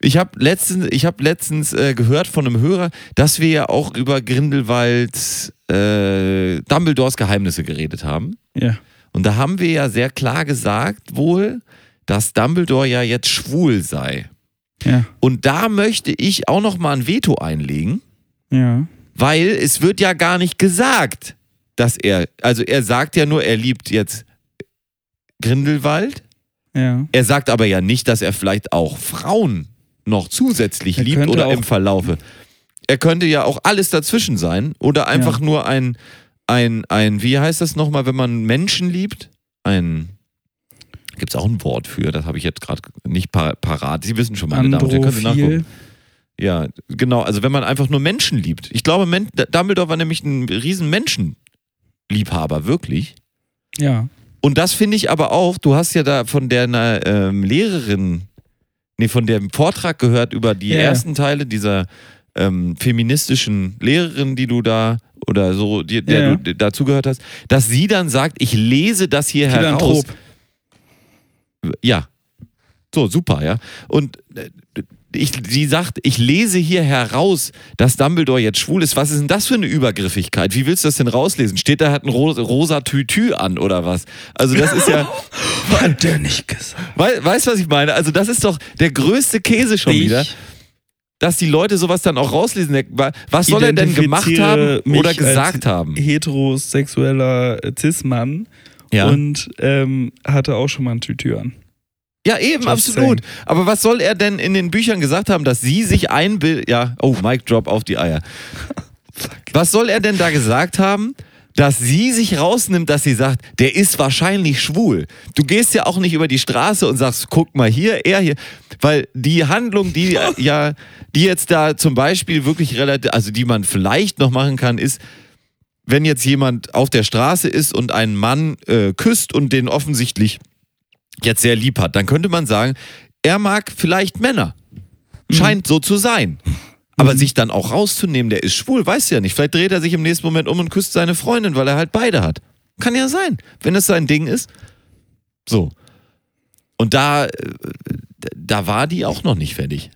Ich habe letztens, ich hab letztens äh, gehört von einem Hörer, dass wir ja auch über Grindelwalds äh, Dumbledores Geheimnisse geredet haben. Ja. Und da haben wir ja sehr klar gesagt wohl, dass Dumbledore ja jetzt schwul sei. Ja. Und da möchte ich auch noch mal ein Veto einlegen, Ja. weil es wird ja gar nicht gesagt, dass er, also er sagt ja nur, er liebt jetzt Grindelwald. Ja. Er sagt aber ja nicht, dass er vielleicht auch Frauen noch zusätzlich Er liebt oder im Verlaufe. Er könnte ja auch alles dazwischen sein oder einfach Ja. nur ein, ein, ein, wie heißt das nochmal, wenn man Menschen liebt? Ein, gibt es auch ein Wort für, das habe ich jetzt gerade nicht par parat. Sie wissen schon, meine Damen und Herren, können Sie Androphil. nachgucken. Ja, genau, also wenn man einfach nur Menschen liebt. Ich glaube, Men Dumbledore war nämlich ein riesen Menschenliebhaber, wirklich. Ja. Und das finde ich aber auch, du hast ja da von der ähm, Lehrerin, nee, von dem Vortrag gehört über die Ja. ersten Teile dieser ähm, feministischen Lehrerin, die du da oder so, die, der Ja. du dazugehört hast, dass sie dann sagt, ich lese das hier heraus. Philanthrop. Ja. So, super, ja. Und äh, ich, sie sagt, ich lese hier heraus, dass Dumbledore jetzt schwul ist. Was ist denn das für eine Übergriffigkeit? Wie willst du das denn rauslesen? Steht da, hat ein ro rosa Tütü an oder was? Also das ist ja, Hat der nicht gesagt. wei weißt du, was ich meine? Also das ist doch der größte Käse schon wieder, dass die Leute sowas dann auch rauslesen. Was soll er denn gemacht haben oder gesagt haben? Heterosexueller Cis-Mann Ja. und ähm, hatte auch schon mal ein Tütü an. Ja, eben, Just absolut. Aber was soll er denn in den Büchern gesagt haben, dass sie sich einbildet? Ja, oh, Mic Drop auf die Eier. Was soll er denn da gesagt haben? Dass sie sich rausnimmt, dass sie sagt, der ist wahrscheinlich schwul. Du gehst ja auch nicht über die Straße und sagst, guck mal hier, er hier. Weil die Handlung, die ja, die jetzt da zum Beispiel wirklich relativ, also die man vielleicht noch machen kann, ist, wenn jetzt jemand auf der Straße ist und einen Mann äh, küsst und den offensichtlich jetzt sehr lieb hat, dann könnte man sagen, er mag vielleicht Männer. Scheint so zu sein. Aber sich dann auch rauszunehmen, der ist schwul, weiß ja nicht. Vielleicht dreht er sich im nächsten Moment um und küsst seine Freundin, weil er halt beide hat. Kann ja sein, wenn es sein Ding ist. So. Und da, äh, da war die auch noch nicht fertig.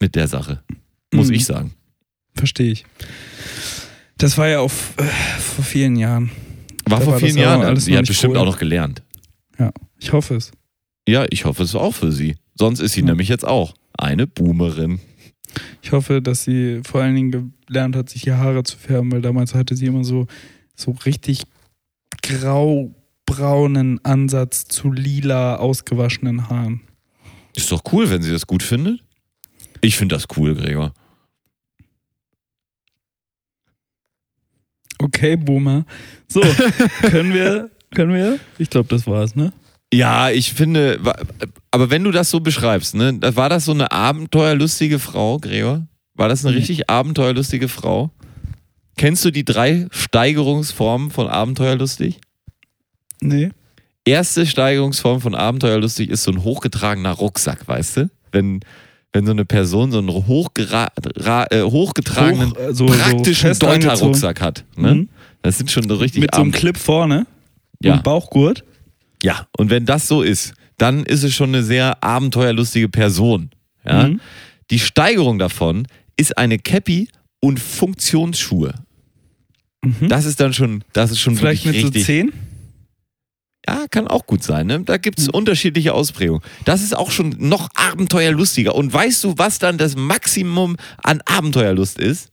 Mit der Sache. Muss Mhm. ich sagen. Verstehe ich. Das war ja auch äh, vor vielen Jahren. War vor vielen Jahren. alles Sie noch hat bestimmt cool. auch noch gelernt. Ja, ich hoffe es. Ja, ich hoffe es auch für sie. Sonst ist sie Ja. nämlich jetzt auch eine Boomerin. Ich hoffe, dass sie vor allen Dingen gelernt hat, sich die Haare zu färben, weil damals hatte sie immer so, so richtig graubraunen Ansatz zu lila ausgewaschenen Haaren. Ist doch cool, wenn sie das gut findet. Ich finde das cool, Gregor. Okay, Boomer. So, können wir, können wir? Ich glaube, das war's, ne? Ja, ich finde, aber wenn du das so beschreibst, ne, war das so eine abenteuerlustige Frau, Gregor? War das eine Nee. richtig abenteuerlustige Frau? Kennst du die drei Steigerungsformen von abenteuerlustig? Nee. Erste Steigerungsform von abenteuerlustig ist so ein hochgetragener Rucksack, weißt du? Wenn, wenn so eine Person so einen äh, hochgetragenen, Hoch, äh, so, praktischen so Deuter-Rucksack hat. Ne? Mhm. Das sind schon so richtig Mit Abend. so einem Clip vorne ja. und Bauchgurt. Ja, und wenn das so ist, dann ist es schon eine sehr abenteuerlustige Person. Ja? Mhm. Die Steigerung davon ist eine Cappy und Funktionsschuhe. Mhm. Das ist dann schon, das ist schon Vielleicht mit richtig, so 10? Ja, kann auch gut sein. Ne? Da gibt es Mhm. unterschiedliche Ausprägungen. Das ist auch schon noch abenteuerlustiger. Und weißt du, was dann das Maximum an Abenteuerlust ist?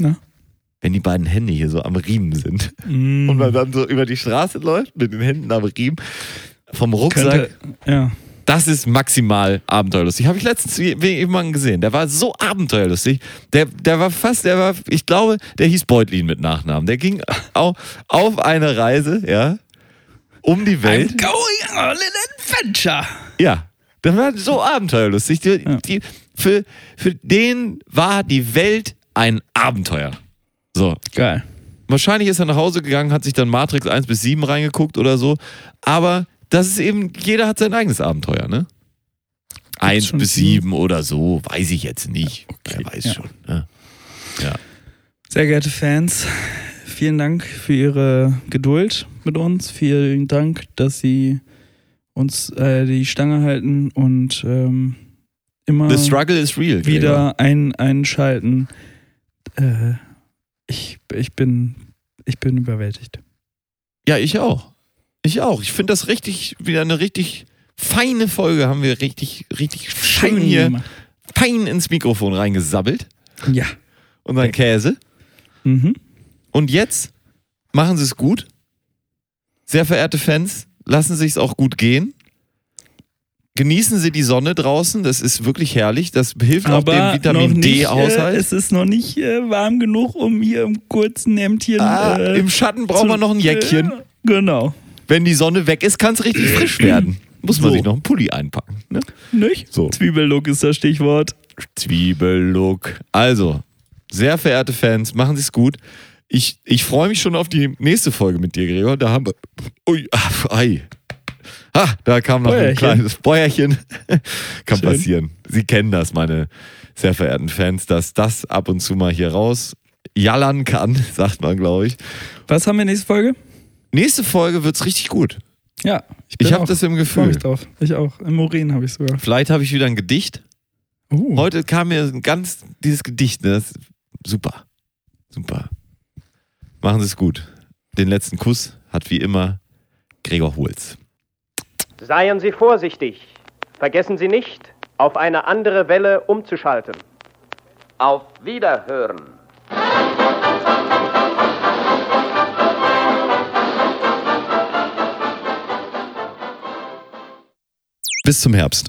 Na? Wenn die beiden Hände hier so am Riemen sind. Mhm. Und man dann so über die Straße läuft mit den Händen am Riemen. Vom Rucksack. Könnte, ja. Das ist maximal abenteuerlustig. Habe ich letztens jemanden gesehen. Der war so abenteuerlustig. Der, der war fast, der war, ich glaube, der hieß Beutlin mit Nachnamen. Der ging auf, auf eine Reise, ja, um die Welt. I'm going on an adventure. Ja, das war so abenteuerlustig. Die, die, für, für den war die Welt ein Abenteuer. So. Geil. Wahrscheinlich ist er nach Hause gegangen, hat sich dann Matrix 1 bis 7 reingeguckt oder so. Aber das ist eben, jeder hat sein eigenes Abenteuer, ne? 1 schon bis sieben? 7 oder so, weiß ich jetzt nicht. Wer weiß ja. schon. Ne? Ja. Sehr geehrte Fans, vielen Dank für Ihre Geduld mit uns. Vielen Dank, dass Sie uns äh, die Stange halten und ähm, immer real. Wieder ein, einschalten. Äh, ich, ich, bin, ich bin überwältigt. Ja, ich auch. Ich auch. Ich finde das richtig, wieder eine richtig feine Folge. Haben wir richtig, richtig schön hier gemacht. fein ins Mikrofon reingesabbelt. Ja. Unseren Käse. Mhm. Und jetzt machen Sie es gut. Sehr verehrte Fans, lassen Sie es auch gut gehen. Genießen Sie die Sonne draußen, das ist wirklich herrlich. Das hilft auch dem Aber Vitamin äh, D-Haushalt. es ist noch nicht äh, warm genug, um hier im kurzen Hemdchen. ah, äh, Im Schatten braucht man noch ein Jäckchen. Äh, genau. Wenn die Sonne weg ist, kann es richtig frisch werden. Muss man So. sich noch einen Pulli einpacken. Ne? Nicht? So. Zwiebellook ist das Stichwort. Zwiebellook. Also, sehr verehrte Fans, machen Sie es gut. Ich, ich freue mich schon auf die nächste Folge mit dir, Gregor. Da haben wir. Ui, ach, ei. Ah, da kam noch ein Bäuerchen. kleines Bäuerchen. Kann Schön. passieren. Sie kennen das, meine sehr verehrten Fans, dass das ab und zu mal hier raus jallern kann, sagt man, glaube ich. Was haben wir nächste Folge? Nächste Folge wird's richtig gut. Ja. Ich bin habe auch- das im Gefühl. mich drauf. Ich auch. Im Urin habe ich sogar. Vielleicht habe ich wieder ein Gedicht. Uh. Heute kam mir ein ganz dieses Gedicht, ne? Das super. Super. Machen Sie es gut. Den letzten Kuss hat wie immer Gregor Holz. Seien Sie vorsichtig. Vergessen Sie nicht, auf eine andere Welle umzuschalten. Auf Wiederhören. Bis zum Herbst.